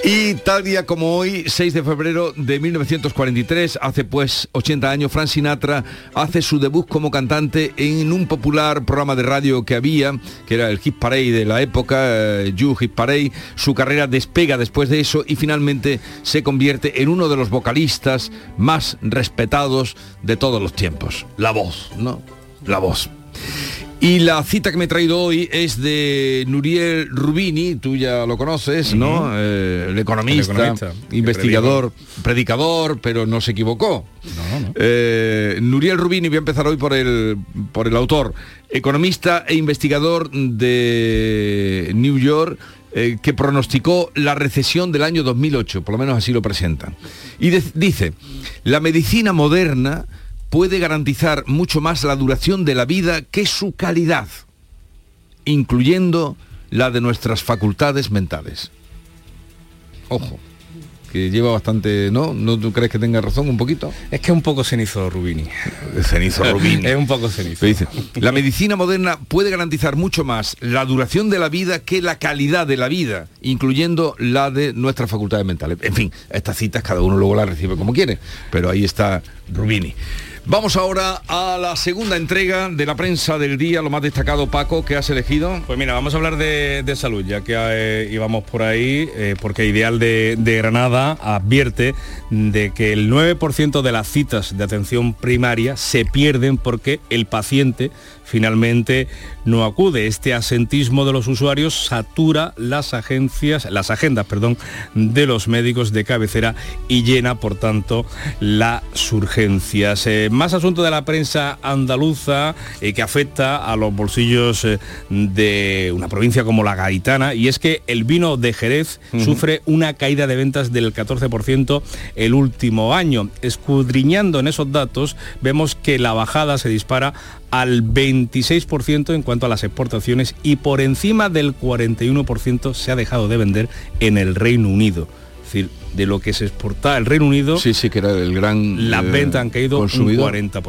Speaker 1: Y tal día como hoy, 6 de febrero de 1943, hace pues 80 años, Frank Sinatra hace su debut como cantante en un popular programa de radio que había, que era el Hit Parade de la época, eh, You Hit Parade. Su carrera despega después de eso y finalmente se convierte en uno de los vocalistas más respetados de todos los tiempos. La voz, ¿no? La voz. Y la cita que me he traído hoy es de Nuriel Rubini, tú ya lo conoces, ¿no? Eh, el economista,
Speaker 8: El economista,
Speaker 1: investigador, predicador, pero no se equivocó. Eh, Nuriel Rubini, voy a empezar hoy por el, por el autor, economista e investigador de New York, eh, que pronosticó la recesión del año 2008, por lo menos así lo presentan. Y de- dice, la medicina moderna puede garantizar mucho más la duración de la vida que su calidad, incluyendo la de nuestras facultades mentales. Ojo, que lleva bastante, ¿no? ¿No tú crees que tenga razón un poquito?
Speaker 8: Es que un poco cenizo Rubini.
Speaker 1: Cenizo Rubini.
Speaker 8: es un poco cenizo.
Speaker 1: Dice, la medicina moderna puede garantizar mucho más la duración de la vida que la calidad de la vida, incluyendo la de nuestras facultades mentales. En fin, estas citas cada uno luego las recibe como quiere, pero ahí está Rubini. Vamos ahora a la segunda entrega de la prensa del día, lo más destacado, Paco, que has elegido.
Speaker 8: Pues mira, vamos a hablar de, de salud, ya que eh, íbamos por ahí, eh, porque Ideal de, de Granada advierte de que el 9% de las citas de atención primaria se pierden porque el paciente finalmente no acude. Este asentismo de los usuarios satura las agencias, las agendas, perdón, de los médicos de cabecera y llena, por tanto, las urgencias. Eh, más asunto de la prensa andaluza eh, que afecta a los bolsillos eh, de una provincia como la Gaitana y es que el vino de Jerez sufre una caída de ventas del 14% el último año. Escudriñando en esos datos, vemos que la bajada se dispara al 26% en cuanto a las exportaciones y por encima del 41% se ha dejado de vender en el Reino Unido. De lo que se exporta el Reino Unido,
Speaker 1: sí, sí, que era el gran
Speaker 8: las
Speaker 1: eh,
Speaker 8: ventas han caído
Speaker 1: consumidor.
Speaker 8: un 40%.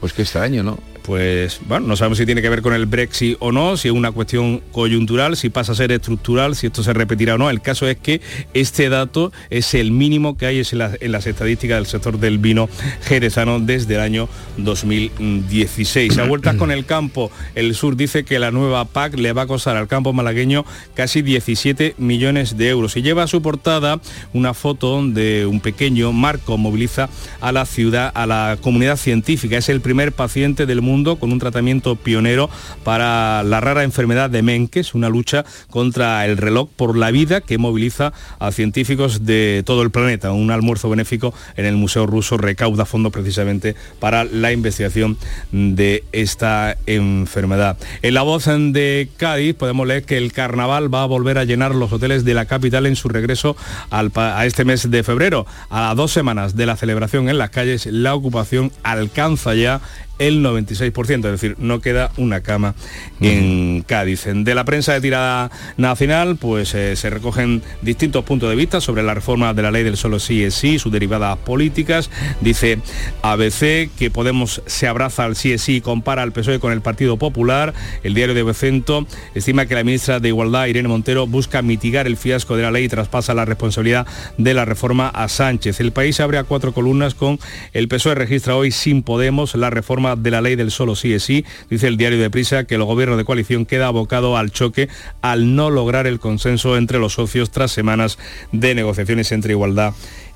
Speaker 1: Pues que este año, ¿no?
Speaker 8: Pues bueno, no sabemos si tiene que ver con el Brexit o no, si es una cuestión coyuntural, si pasa a ser estructural, si esto se repetirá o no. El caso es que este dato es el mínimo que hay en las, en las estadísticas del sector del vino jerezano desde el año 2016. A vueltas con el campo, el sur dice que la nueva PAC le va a costar al campo malagueño casi 17 millones de euros y lleva a su portada una foto de un pequeño Marco moviliza a la ciudad, a la comunidad científica. Es el primer paciente del mundo con un tratamiento pionero para la rara enfermedad de Menkes, una lucha contra el reloj por la vida que moviliza a científicos de todo el planeta. Un almuerzo benéfico en el Museo Ruso recauda fondos precisamente para la investigación de esta enfermedad. En la voz de Cádiz podemos leer que el carnaval va a volver a llenar los hoteles de la capital en su regreso al a este mes de febrero. A las dos semanas de la celebración en las calles, la ocupación alcanza ya el 96%, es decir, no queda una cama en Cádiz. De la prensa de tirada nacional, pues eh, se recogen distintos puntos de vista sobre la reforma de la ley del solo sí es sí, sus derivadas políticas. Dice ABC que Podemos se abraza al sí es sí y compara al PSOE con el Partido Popular. El diario de Becento estima que la ministra de Igualdad, Irene Montero, busca mitigar el fiasco de la ley y traspasa la responsabilidad de la reforma a Sánchez. El país abre a cuatro columnas con el PSOE registra hoy sin Podemos la reforma de la ley del solo sí es sí. Dice el diario de Prisa que el gobierno de coalición queda abocado al choque al no lograr el consenso entre los socios tras semanas de negociaciones entre igualdad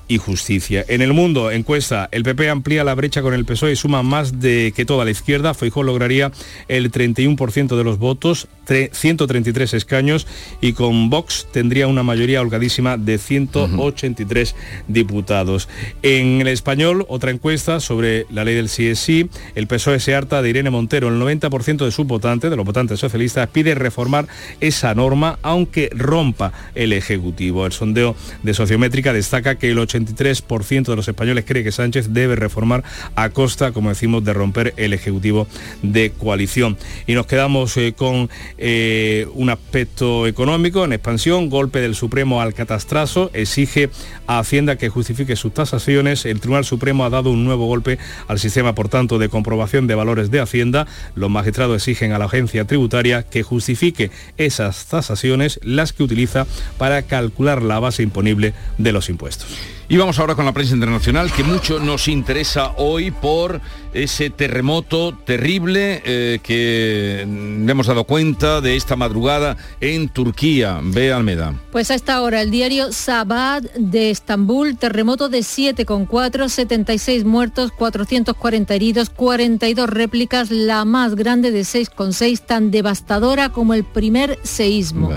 Speaker 8: y justicia. En el mundo, encuesta, el PP amplía la brecha con el PSOE y suma más de que toda la izquierda. Feijóo lograría el 31% de los votos, tre- 133 escaños y con Vox tendría una mayoría holgadísima de 183 diputados. En el español, otra encuesta sobre la ley del sí es sí. El PSOE se harta de Irene Montero. El 90% de sus votantes, de los votantes socialistas, pide reformar esa norma aunque rompa el Ejecutivo. El sondeo de Sociométrica destaca que el 83% de los españoles cree que Sánchez debe reformar a costa, como decimos, de romper el Ejecutivo de coalición. Y nos quedamos eh, con eh, un aspecto económico en expansión, golpe del Supremo al catastrazo, exige a Hacienda que justifique sus tasaciones. El Tribunal Supremo ha dado un nuevo golpe al sistema, por tanto, de comprobación de valores de Hacienda. Los magistrados exigen a la agencia tributaria que justifique esas tasaciones, las que utiliza para calcular la base imponible de los impuestos.
Speaker 1: Y vamos ahora con la prensa internacional, que mucho nos interesa hoy por ese terremoto terrible eh, que hemos dado cuenta de esta madrugada en Turquía. Ve Almeda.
Speaker 9: Pues a esta hora el diario Sabad de Estambul, terremoto de 7,4, 76 muertos, 440 heridos, 42 réplicas, la más grande de 6,6, tan devastadora como el primer seísmo.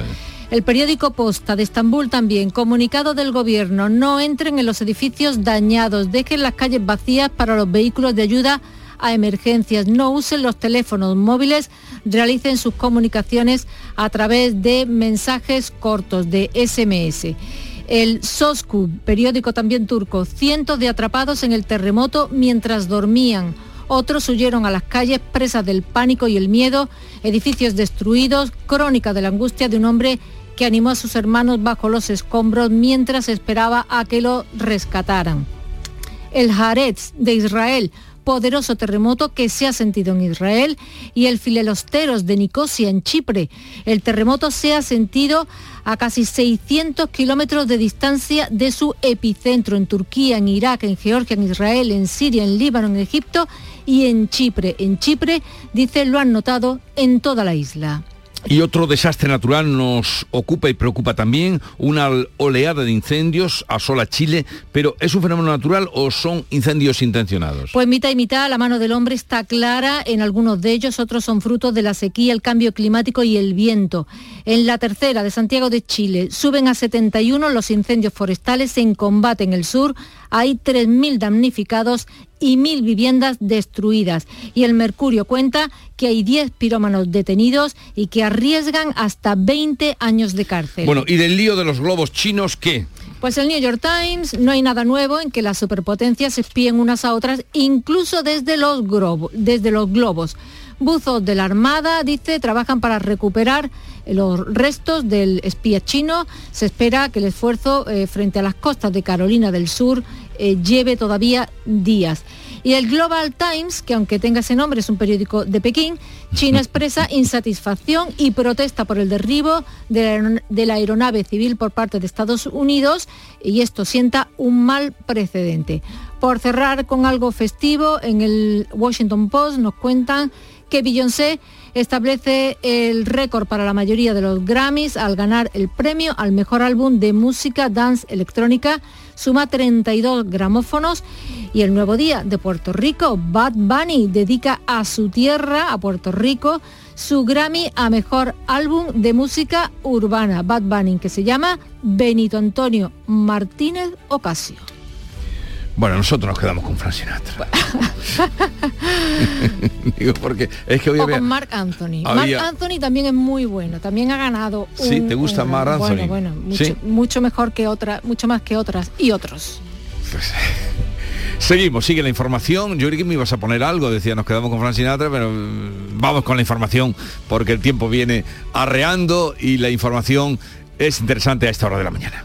Speaker 9: El periódico Posta de Estambul también, comunicado del gobierno, no entren en los edificios dañados, dejen las calles vacías para los vehículos de ayuda a emergencias, no usen los teléfonos móviles, realicen sus comunicaciones a través de mensajes cortos, de SMS. El Sosku, periódico también turco, cientos de atrapados en el terremoto mientras dormían. Otros huyeron a las calles presas del pánico y el miedo, edificios destruidos, crónica de la angustia de un hombre que animó a sus hermanos bajo los escombros mientras esperaba a que lo rescataran. El Haaretz de Israel, poderoso terremoto que se ha sentido en Israel y el Filelosteros de Nicosia en Chipre. El terremoto se ha sentido a casi 600 kilómetros de distancia de su epicentro en Turquía, en Irak, en Georgia, en Israel, en Siria, en Líbano, en Egipto y en Chipre. En Chipre, dice, lo han notado en toda la isla.
Speaker 1: Y otro desastre natural nos ocupa y preocupa también, una oleada de incendios asola Chile, pero ¿es un fenómeno natural o son incendios intencionados?
Speaker 9: Pues mitad y mitad, la mano del hombre está clara en algunos de ellos, otros son frutos de la sequía, el cambio climático y el viento. En la tercera de Santiago de Chile suben a 71 los incendios forestales en combate en el sur, hay 3.000 damnificados y 1.000 viviendas destruidas. Y el Mercurio cuenta que hay 10 pirómanos detenidos y que arriesgan hasta 20 años de cárcel.
Speaker 1: Bueno, ¿y del lío de los globos chinos qué?
Speaker 9: Pues el New York Times no hay nada nuevo en que las superpotencias se espíen unas a otras, incluso desde los, desde los globos. Buzos de la Armada, dice, trabajan para recuperar los restos del espía chino. Se espera que el esfuerzo eh, frente a las costas de Carolina del Sur eh, lleve todavía días. Y el Global Times, que aunque tenga ese nombre es un periódico de Pekín, China expresa insatisfacción y protesta por el derribo de la, aeronave civil por parte de Estados Unidos y esto sienta un mal precedente. Por cerrar con algo festivo, en el Washington Post nos cuentan que Beyoncé establece el récord para la mayoría de los Grammys al ganar el premio al mejor álbum de música dance electrónica. Suma 32 gramófonos y el nuevo día de Puerto Rico, Bad Bunny dedica a su tierra, a Puerto Rico, su Grammy a mejor álbum de música urbana, Bad Bunny, que se llama Benito Antonio Martínez Ocasio.
Speaker 1: Bueno, nosotros nos quedamos con Frank Sinatra. Digo, porque es que hoy
Speaker 9: o con Mark Anthony. Mark Anthony también es muy bueno, también ha ganado
Speaker 1: Sí, ¿te gusta Mark Anthony?
Speaker 9: Bueno, bueno, mucho, mejor que otras, mucho más que otras y otros.
Speaker 1: Pues, seguimos, sigue la información. Yo creo que me ibas a poner algo, decía, nos quedamos con Frank Sinatra, pero mm, vamos con la información porque el tiempo viene arreando y la información es interesante a esta hora de la mañana.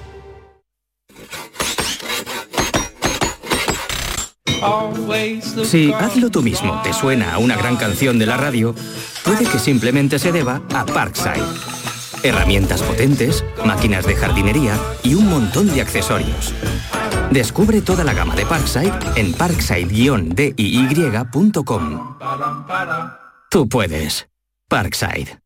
Speaker 25: Si Hazlo tú mismo te suena a una gran canción de la radio, puede que simplemente se deba a Parkside. Herramientas potentes, máquinas de jardinería y un montón de accesorios. Descubre toda la gama de Parkside en parkside-diy.com. Tú puedes. Parkside.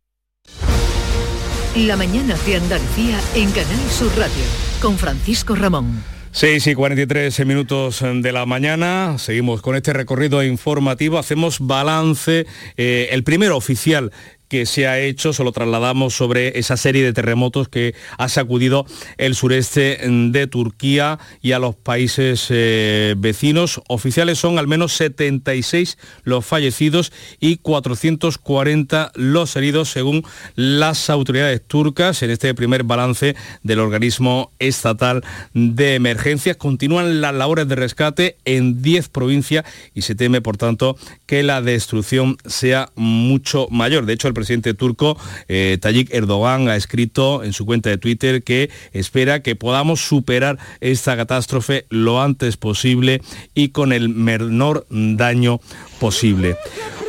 Speaker 2: La mañana de Andalucía en Canal Sur Radio con Francisco Ramón.
Speaker 8: 6 y 43 minutos de la mañana, seguimos con este recorrido informativo, hacemos balance, eh, el primero oficial que se ha hecho, se lo trasladamos sobre esa serie de terremotos que ha sacudido el sureste de Turquía y a los países eh, vecinos. Oficiales son al menos 76 los fallecidos y 440 los heridos según las autoridades turcas en este primer balance del organismo estatal de emergencias. Continúan las labores de rescate en 10 provincias y se teme, por tanto, que la destrucción sea mucho mayor. De hecho, presidente turco eh, Tayyip Erdogan ha escrito en su cuenta de Twitter que espera que podamos superar esta catástrofe lo antes posible y con el menor daño posible.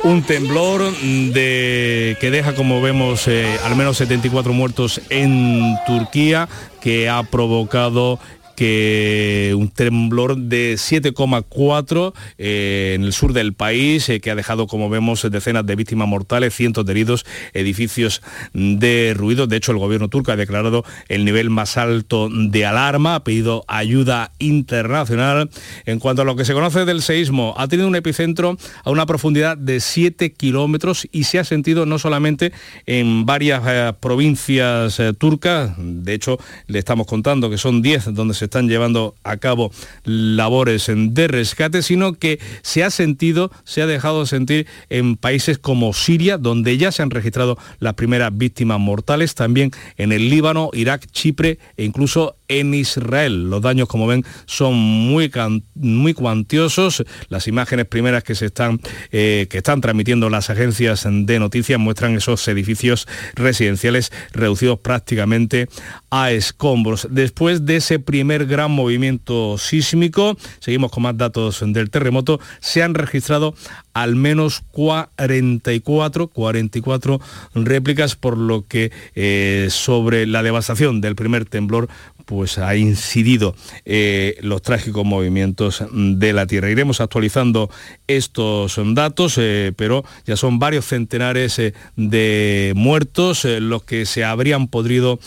Speaker 8: Un temblor de, que deja, como vemos, eh, al menos 74 muertos en Turquía, que ha provocado que un temblor de 7,4 eh, en el sur del país, eh, que ha dejado, como vemos, decenas de víctimas mortales, cientos de heridos, edificios derruidos. De hecho, el gobierno turco ha declarado el nivel más alto de alarma, ha pedido ayuda internacional. En cuanto a lo que se conoce del seísmo, ha tenido un epicentro a una profundidad de 7 kilómetros y se ha sentido no solamente en varias eh, provincias turcas, de hecho, le estamos contando que son 10 donde se están llevando a cabo labores de rescate, sino que se ha sentido, se ha dejado sentir en países como Siria, donde ya se han registrado las primeras víctimas mortales, también en el Líbano, Irak, Chipre e incluso en Israel. Los daños, como ven, son muy, muy cuantiosos. Las imágenes primeras que se están, eh, que están transmitiendo las agencias de noticias muestran esos edificios residenciales reducidos prácticamente a escombros. Después de ese primer gran movimiento sísmico, seguimos con más datos del terremoto, se han registrado al menos 44, 44 réplicas, por lo que eh, sobre la devastación del primer temblor pues ha incidido eh, los trágicos movimientos de la Tierra. Iremos actualizando estos datos, eh, pero ya son varios centenares eh, de muertos los que se habrían podido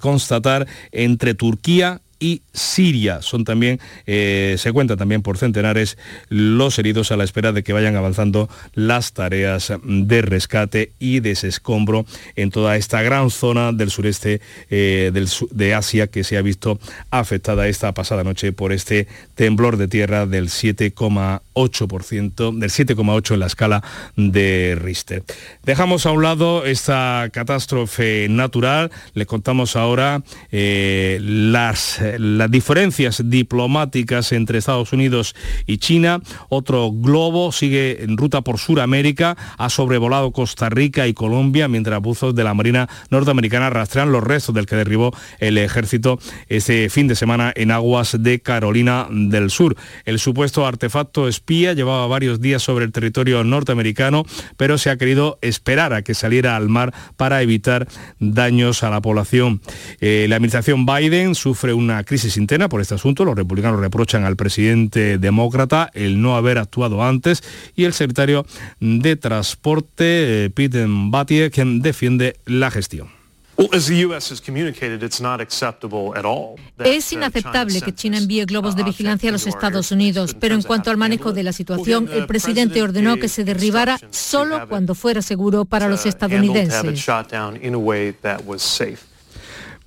Speaker 8: constatar entre Turquía y Siria. Son también, eh, se cuentan también por centenares los heridos a la espera de que vayan avanzando las tareas de rescate y desescombro en toda esta gran zona del sureste eh, de Asia que se ha visto afectada esta pasada noche por este temblor de tierra del 7,8%, del 7,8 en la escala de Richter. Dejamos a un lado esta catástrofe natural, les contamos ahora eh, las diferencias diplomáticas entre Estados Unidos y China. Otro globo sigue en ruta por Sudamérica, ha sobrevolado Costa Rica y Colombia, mientras buzos de la Marina norteamericana rastrean los restos del que derribó el ejército este fin de semana en aguas de Carolina del Sur. El supuesto artefacto espía llevaba varios días sobre el territorio norteamericano, pero se ha querido esperar a que saliera al mar para evitar daños a la población. Eh, la administración Biden sufre una crisis interna por este asunto. Los republicanos reprochan al presidente demócrata el no haber actuado antes y el secretario de Transporte, eh, Pete Buttigieg, quien defiende la gestión.
Speaker 9: Es uh, inaceptable que China envíe globos de uh, vigilancia a los Estados Unidos, pero en cuanto al manejo de la situación, el presidente ordenó que se derribara solo cuando fuera seguro para los estadounidenses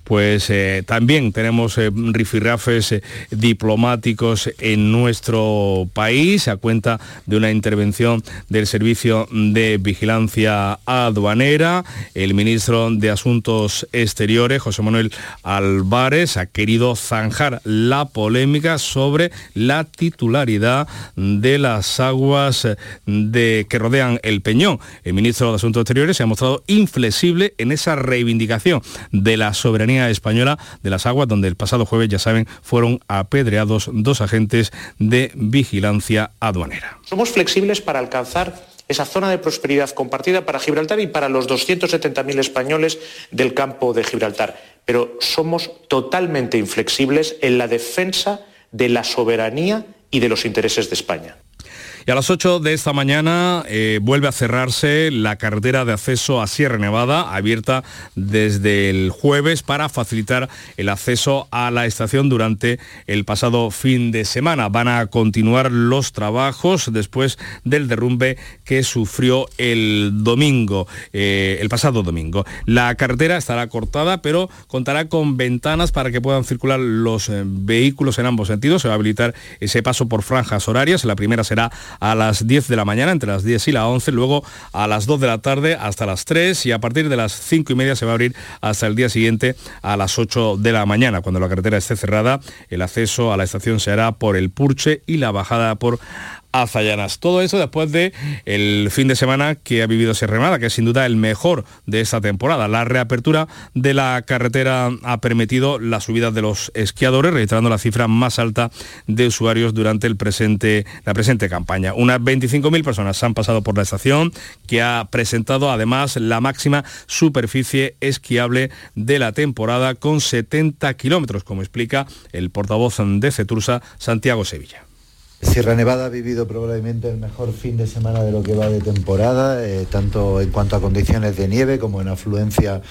Speaker 8: pues eh, también tenemos eh, rifirrafes eh, diplomáticos en nuestro país a cuenta de una intervención del Servicio de Vigilancia Aduanera. El ministro de Asuntos Exteriores, José Manuel Álvarez, ha querido zanjar la polémica sobre la titularidad de las aguas que rodean el Peñón. El ministro de Asuntos Exteriores se ha mostrado inflexible en esa reivindicación de la soberanía Española de las Aguas, donde el pasado jueves, ya saben, fueron apedreados dos agentes de vigilancia aduanera.
Speaker 26: Somos flexibles para alcanzar esa zona de prosperidad compartida para Gibraltar y para los 270.000 españoles del campo de Gibraltar. Pero somos totalmente inflexibles en la defensa de la soberanía y de los intereses de España.
Speaker 8: Y a las 8 de esta mañana eh, vuelve a cerrarse la carretera de acceso a Sierra Nevada, abierta desde el jueves para facilitar el acceso a la estación durante el pasado fin de semana. Van a continuar los trabajos después del derrumbe que sufrió el domingo, eh, el pasado domingo. La carretera estará cortada, pero contará con ventanas para que puedan circular los eh, vehículos en ambos sentidos. Se va a habilitar ese paso por franjas horarias. La primera será a las 10 de la mañana, entre las 10 y las 11, luego a las 2 de la tarde hasta las 3 y a partir de las 5 y media se va a abrir hasta el día siguiente a las 8 de la mañana. Cuando la carretera esté cerrada, el acceso a la estación se hará por el Purche y la bajada por Todo eso después de el fin de semana que ha vivido Sierra que es sin duda el mejor de esta temporada. La reapertura de la carretera ha permitido la subida de los esquiadores, registrando la cifra más alta de usuarios durante el presente, la presente campaña. Unas 25.000 personas han pasado por la estación, que ha presentado además la máxima superficie esquiable de la temporada con 70 kilómetros, como explica el portavoz de Cetursa, Santiago Sevilla.
Speaker 27: Sierra Nevada ha vivido probablemente el mejor fin de semana de lo que va de temporada, eh, tanto en cuanto a condiciones de nieve como en afluencia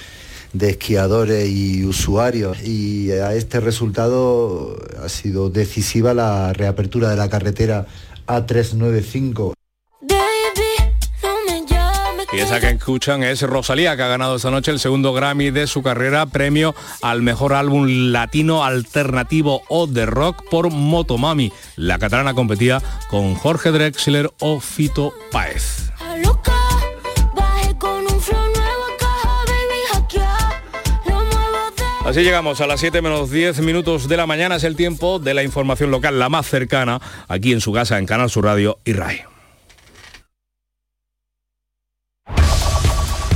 Speaker 27: de esquiadores y usuarios. Y a este resultado ha sido decisiva la reapertura de la carretera A395
Speaker 8: y esa que escuchan es Rosalía, que ha ganado esta noche el segundo Grammy de su carrera, premio al mejor álbum latino alternativo o de rock por Motomami. La catalana competía con Jorge Drexler o Fito Páez. Así llegamos a las 7 menos 10 minutos de la mañana. Es el tiempo de la información local, la más cercana, aquí en su casa, en Canal Sur Radio y RAI.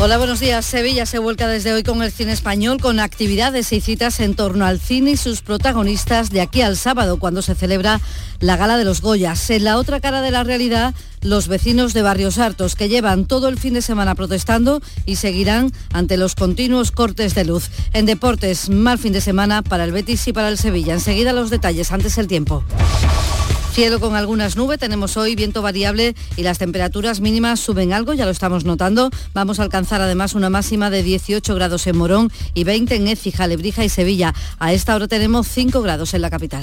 Speaker 28: Hola, buenos días. Sevilla se vuelca desde hoy con el cine español, con actividades y citas en torno al cine y sus protagonistas de aquí al sábado, cuando se celebra la Gala de los Goyas. En la otra cara de la realidad, los vecinos de Barrios Hartos, que llevan todo el fin de semana protestando y seguirán ante los continuos cortes de luz. En deportes, mal fin de semana para el Betis y para el Sevilla. Enseguida los detalles, antes el tiempo. Cielo con algunas nubes, tenemos hoy viento variable y las temperaturas mínimas suben algo, ya lo estamos notando. Vamos a alcanzar además una máxima de 18 grados en Morón y 20 en Écija, Lebrija y Sevilla. A esta hora tenemos 5 grados en la capital.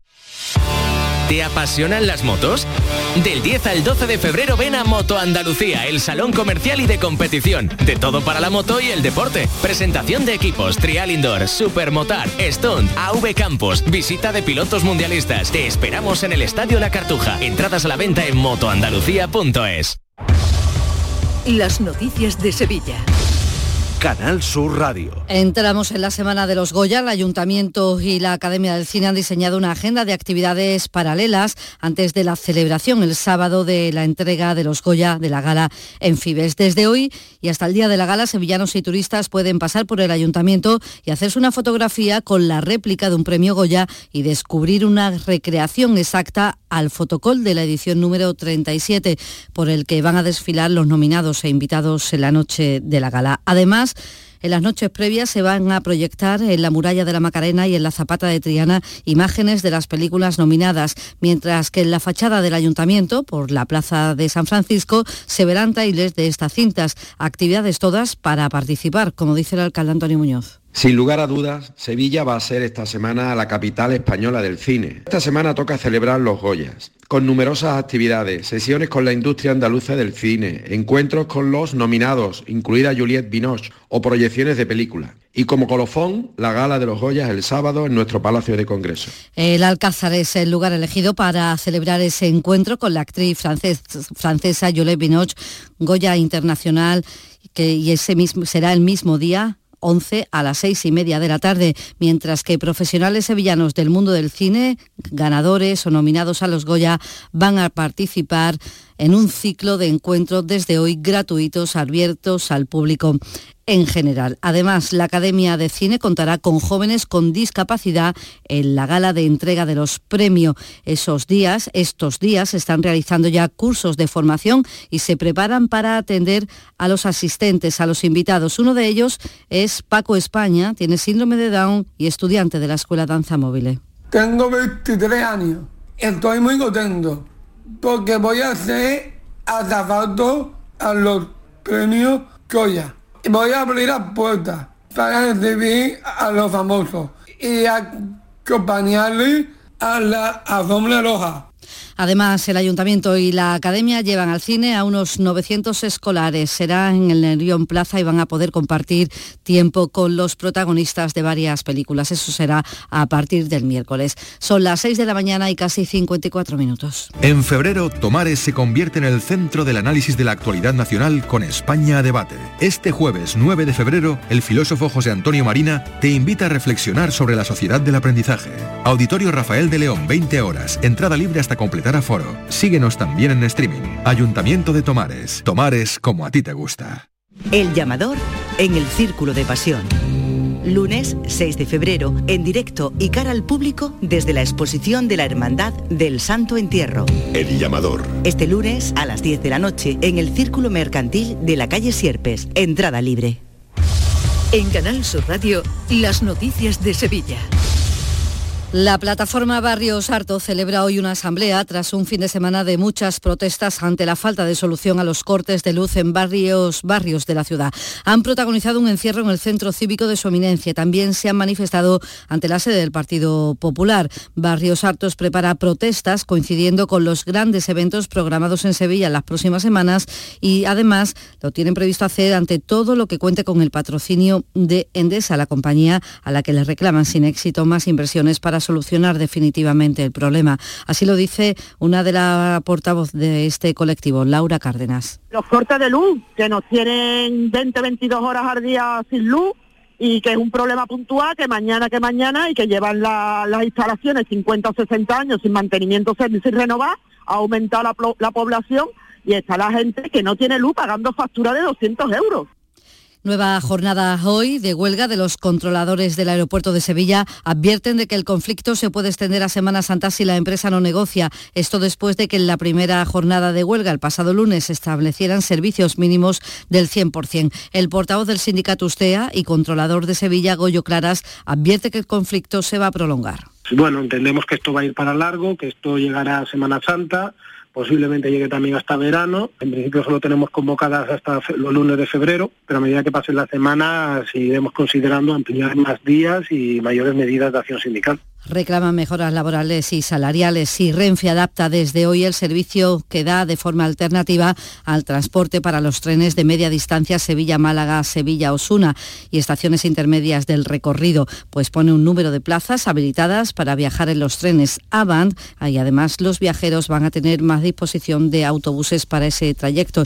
Speaker 29: ¿Te apasionan las motos? Del 10 al 12 de febrero ven a Moto Andalucía, el salón comercial y de competición. De todo para la moto y el deporte. Presentación de equipos, trial indoor, supermotar, stunt, AV Campos, visita de pilotos mundialistas. Te esperamos en el Estadio La Cartuja. Entradas a la venta en motoandalucía.es.
Speaker 2: Las noticias de Sevilla.
Speaker 24: Canal Sur Radio.
Speaker 28: Entramos en la semana de los Goya. El Ayuntamiento y la Academia del Cine han diseñado una agenda de actividades paralelas antes de la celebración el sábado de la entrega de los Goya de la gala en Fibes. Desde hoy y hasta el día de la gala, sevillanos y turistas pueden pasar por el Ayuntamiento y hacerse una fotografía con la réplica de un premio Goya y descubrir una recreación exacta al fotocol de la edición número 37, por el que van a desfilar los nominados e invitados en la noche de la gala. Además, en las noches previas se van a proyectar en la muralla de la Macarena y en la Zapata de Triana imágenes de las películas nominadas, mientras que en la fachada del ayuntamiento, por la plaza de San Francisco, se verán trailers de estas cintas, actividades todas para participar, como dice el alcalde Antonio Muñoz.
Speaker 30: Sin lugar a dudas, Sevilla va a ser esta semana la capital española del cine. Esta semana toca celebrar los Goyas, con numerosas actividades, sesiones con la industria andaluza del cine, encuentros con los nominados, incluida Juliette Binoche, o proyecciones de películas. Y como colofón, la gala de los Goyas el sábado en nuestro Palacio de Congreso.
Speaker 28: El Alcázar es el lugar elegido para celebrar ese encuentro con la actriz francesa Juliette Binoche, Goya Internacional, que, y ese mismo, será el mismo día 11 a las 6 y media de la tarde, mientras que profesionales sevillanos del mundo del cine, ganadores o nominados a los Goya, van a participar en un ciclo de encuentros desde hoy gratuitos, abiertos al público en general. Además, la Academia de Cine contará con jóvenes con discapacidad en la gala de entrega de los premios. Esos días, estos días, están realizando ya cursos de formación y se preparan para atender a los asistentes, a los invitados. Uno de ellos es Paco España, tiene síndrome de Down y estudiante de la Escuela Danza Móvil.
Speaker 31: Tengo 23 años, estoy muy contento porque voy a ser azafato a los premios Goya voy a abrir la puerta para recibir a los famosos y acompañarles a la alfombra roja.
Speaker 28: Además, el ayuntamiento y la academia llevan al cine a unos 900 escolares. Será en el Nerión Plaza y van a poder compartir tiempo con los protagonistas de varias películas. Eso será a partir del miércoles. Son las 6 de la mañana y casi 54 minutos.
Speaker 32: En febrero, Tomares se convierte en el centro del análisis de la actualidad nacional con España a debate. Este jueves 9 de febrero, el filósofo José Antonio Marina te invita a reflexionar sobre la sociedad del aprendizaje. Auditorio Rafael de León, 20 horas. Entrada libre hasta completar aforo. Síguenos también en streaming. Ayuntamiento de Tomares. Tomares como a ti te gusta.
Speaker 33: El llamador en el Círculo de Pasión. Lunes 6 de febrero, en directo y cara al público desde la exposición de la Hermandad del Santo Entierro.
Speaker 34: El llamador.
Speaker 33: Este lunes a las 10 de la noche en el Círculo Mercantil de la calle Sierpes. Entrada libre.
Speaker 2: En Canal Sur Radio, las noticias de Sevilla.
Speaker 28: La plataforma Barrios Harto celebra hoy una asamblea tras un fin de semana de muchas protestas ante la falta de solución a los cortes de luz en varios barrios de la ciudad. Han protagonizado un encierro en el centro cívico de su eminencia. También se han manifestado ante la sede del Partido Popular. Barrios Hartos prepara protestas coincidiendo con los grandes eventos programados en Sevilla en las próximas semanas y además lo tienen previsto hacer ante todo lo que cuente con el patrocinio de Endesa, la compañía a la que le reclaman sin éxito más inversiones para solucionar definitivamente el problema. Así lo dice una de las portavoz de este colectivo, Laura Cárdenas.
Speaker 35: Los cortes de luz, que nos tienen 20, 22 horas al día sin luz y que es un problema puntual que mañana que mañana y que llevan las instalaciones 50 o 60 años sin mantenimiento sin renovar, ha aumentado la, la población y está la gente que no tiene luz pagando factura de 200 euros.
Speaker 28: Nueva jornada hoy de huelga de los controladores del aeropuerto de Sevilla. Advierten de que el conflicto se puede extender a Semana Santa si la empresa no negocia. Esto después de que en la primera jornada de huelga el pasado lunes establecieran servicios mínimos del 100%. El portavoz del sindicato Ustea y controlador de Sevilla, Goyo Claras, advierte que el conflicto se va a prolongar.
Speaker 36: Bueno, entendemos que esto va a ir para largo, que esto llegará a Semana Santa posiblemente llegue también hasta verano. En principio solo tenemos convocadas hasta los lunes de febrero, pero a medida que pasen las semanas seguiremos considerando ampliar más días y mayores medidas de acción sindical.
Speaker 28: Reclaman mejoras laborales y salariales y Renfe adapta desde hoy el servicio que da de forma alternativa al transporte para los trenes de media distancia Sevilla-Málaga, Sevilla-Osuna y estaciones intermedias del recorrido, pues pone un número de plazas habilitadas para viajar en los trenes Avant. Y además los viajeros van a tener más disposición de autobuses para ese trayecto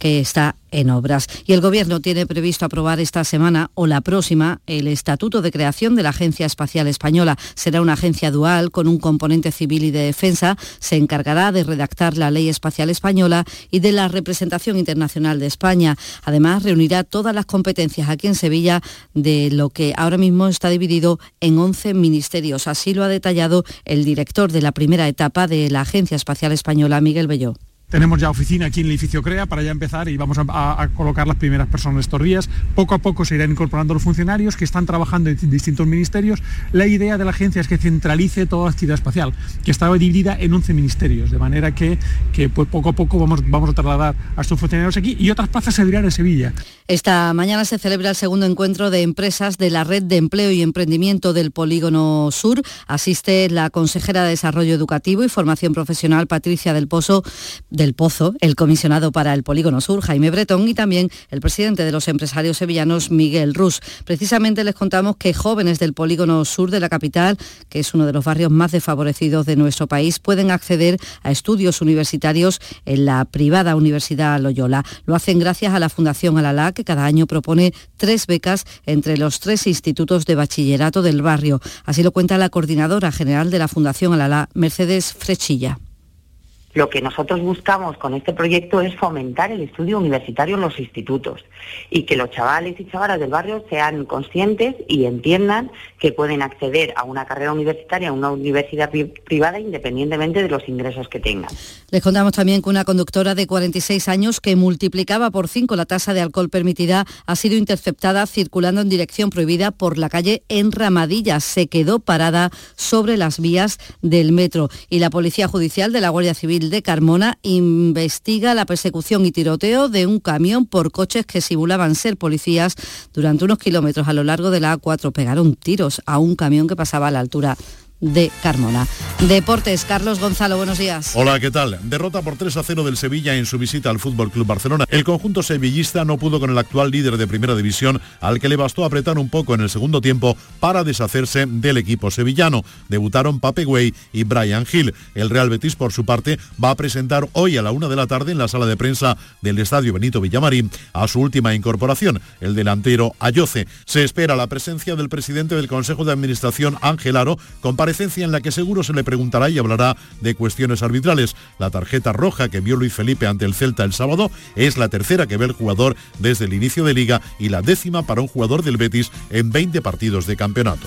Speaker 28: que está en obras. Y el Gobierno tiene previsto aprobar esta semana o la próxima el Estatuto de Creación de la Agencia Espacial Española. Será una agencia dual con un componente civil y de defensa. Se encargará de redactar la Ley Espacial Española y de la representación internacional de España. Además, reunirá todas las competencias aquí en Sevilla de lo que ahora mismo está dividido en 11 ministerios. Así lo ha detallado el director de la primera etapa de la Agencia Espacial Española, Miguel Belló.
Speaker 37: Tenemos ya oficina aquí en el edificio CREA para ya empezar y vamos a, colocar las primeras personas estos días. Poco a poco se irán incorporando los funcionarios que están trabajando en distintos ministerios. La idea de la agencia es que centralice toda la actividad espacial, que estaba dividida en 11 ministerios, de manera que, que pues poco a poco vamos, vamos a trasladar a estos funcionarios aquí y otras plazas se abrirán en Sevilla.
Speaker 28: Esta mañana se celebra el segundo encuentro de empresas de la Red de Empleo y Emprendimiento del Polígono Sur. Asiste la consejera de Desarrollo Educativo y Formación Profesional, Patricia del Pozo del Pozo, el comisionado para el Polígono Sur, Jaime Bretón, y también el presidente de los empresarios sevillanos, Miguel Rus. Precisamente les contamos que jóvenes del Polígono Sur de la capital, que es uno de los barrios más desfavorecidos de nuestro país, pueden acceder a estudios universitarios en la privada Universidad Loyola. Lo hacen gracias a la Fundación Alalá, que cada año propone tres becas entre los tres institutos de bachillerato del barrio. Así lo cuenta la coordinadora general de la Fundación Alalá, Mercedes Frechilla.
Speaker 38: Lo que nosotros buscamos con este proyecto es fomentar el estudio universitario en los institutos y que los chavales y chavalas del barrio sean conscientes y entiendan que pueden acceder a una carrera universitaria, a una universidad privada, independientemente de los ingresos que tengan.
Speaker 28: Les contamos también que una conductora de 46 años que multiplicaba por cinco la tasa de alcohol permitida ha sido interceptada circulando en dirección prohibida por la calle en Ramadilla. Se quedó parada sobre las vías del metro y la Policía Judicial de la Guardia Civil de Carmona investiga la persecución y tiroteo de un camión por coches que simulaban ser policías durante unos kilómetros a lo largo de la A4. Pegaron tiros a un camión que pasaba a la altura de Carmona. Deportes, Carlos Gonzalo, buenos días.
Speaker 23: Hola, ¿qué tal? Derrota por 3 a 0 del Sevilla en su visita al Fútbol Club Barcelona. El conjunto sevillista no pudo con el actual líder de Primera División, al que le bastó apretar un poco en el segundo tiempo para deshacerse del equipo sevillano. Debutaron Pape Güey y Brian Hill. El Real Betis, por su parte, va a presentar hoy a la una de la tarde en la sala de prensa del Estadio Benito Villamarín a su última incorporación, el delantero Ayoce. Se espera la presencia del presidente del Consejo de Administración, Ángel Aro, comparecencia en la que seguro se le preguntará y hablará de cuestiones arbitrales. La tarjeta roja que vio Luis Felipe ante el Celta el sábado es la tercera que ve el jugador desde el inicio de liga y la décima para un jugador del Betis en 20 partidos de campeonato.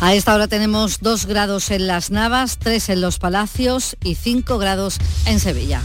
Speaker 28: A esta hora tenemos 2 grados en las Navas, 3 en los Palacios y 5 grados en Sevilla.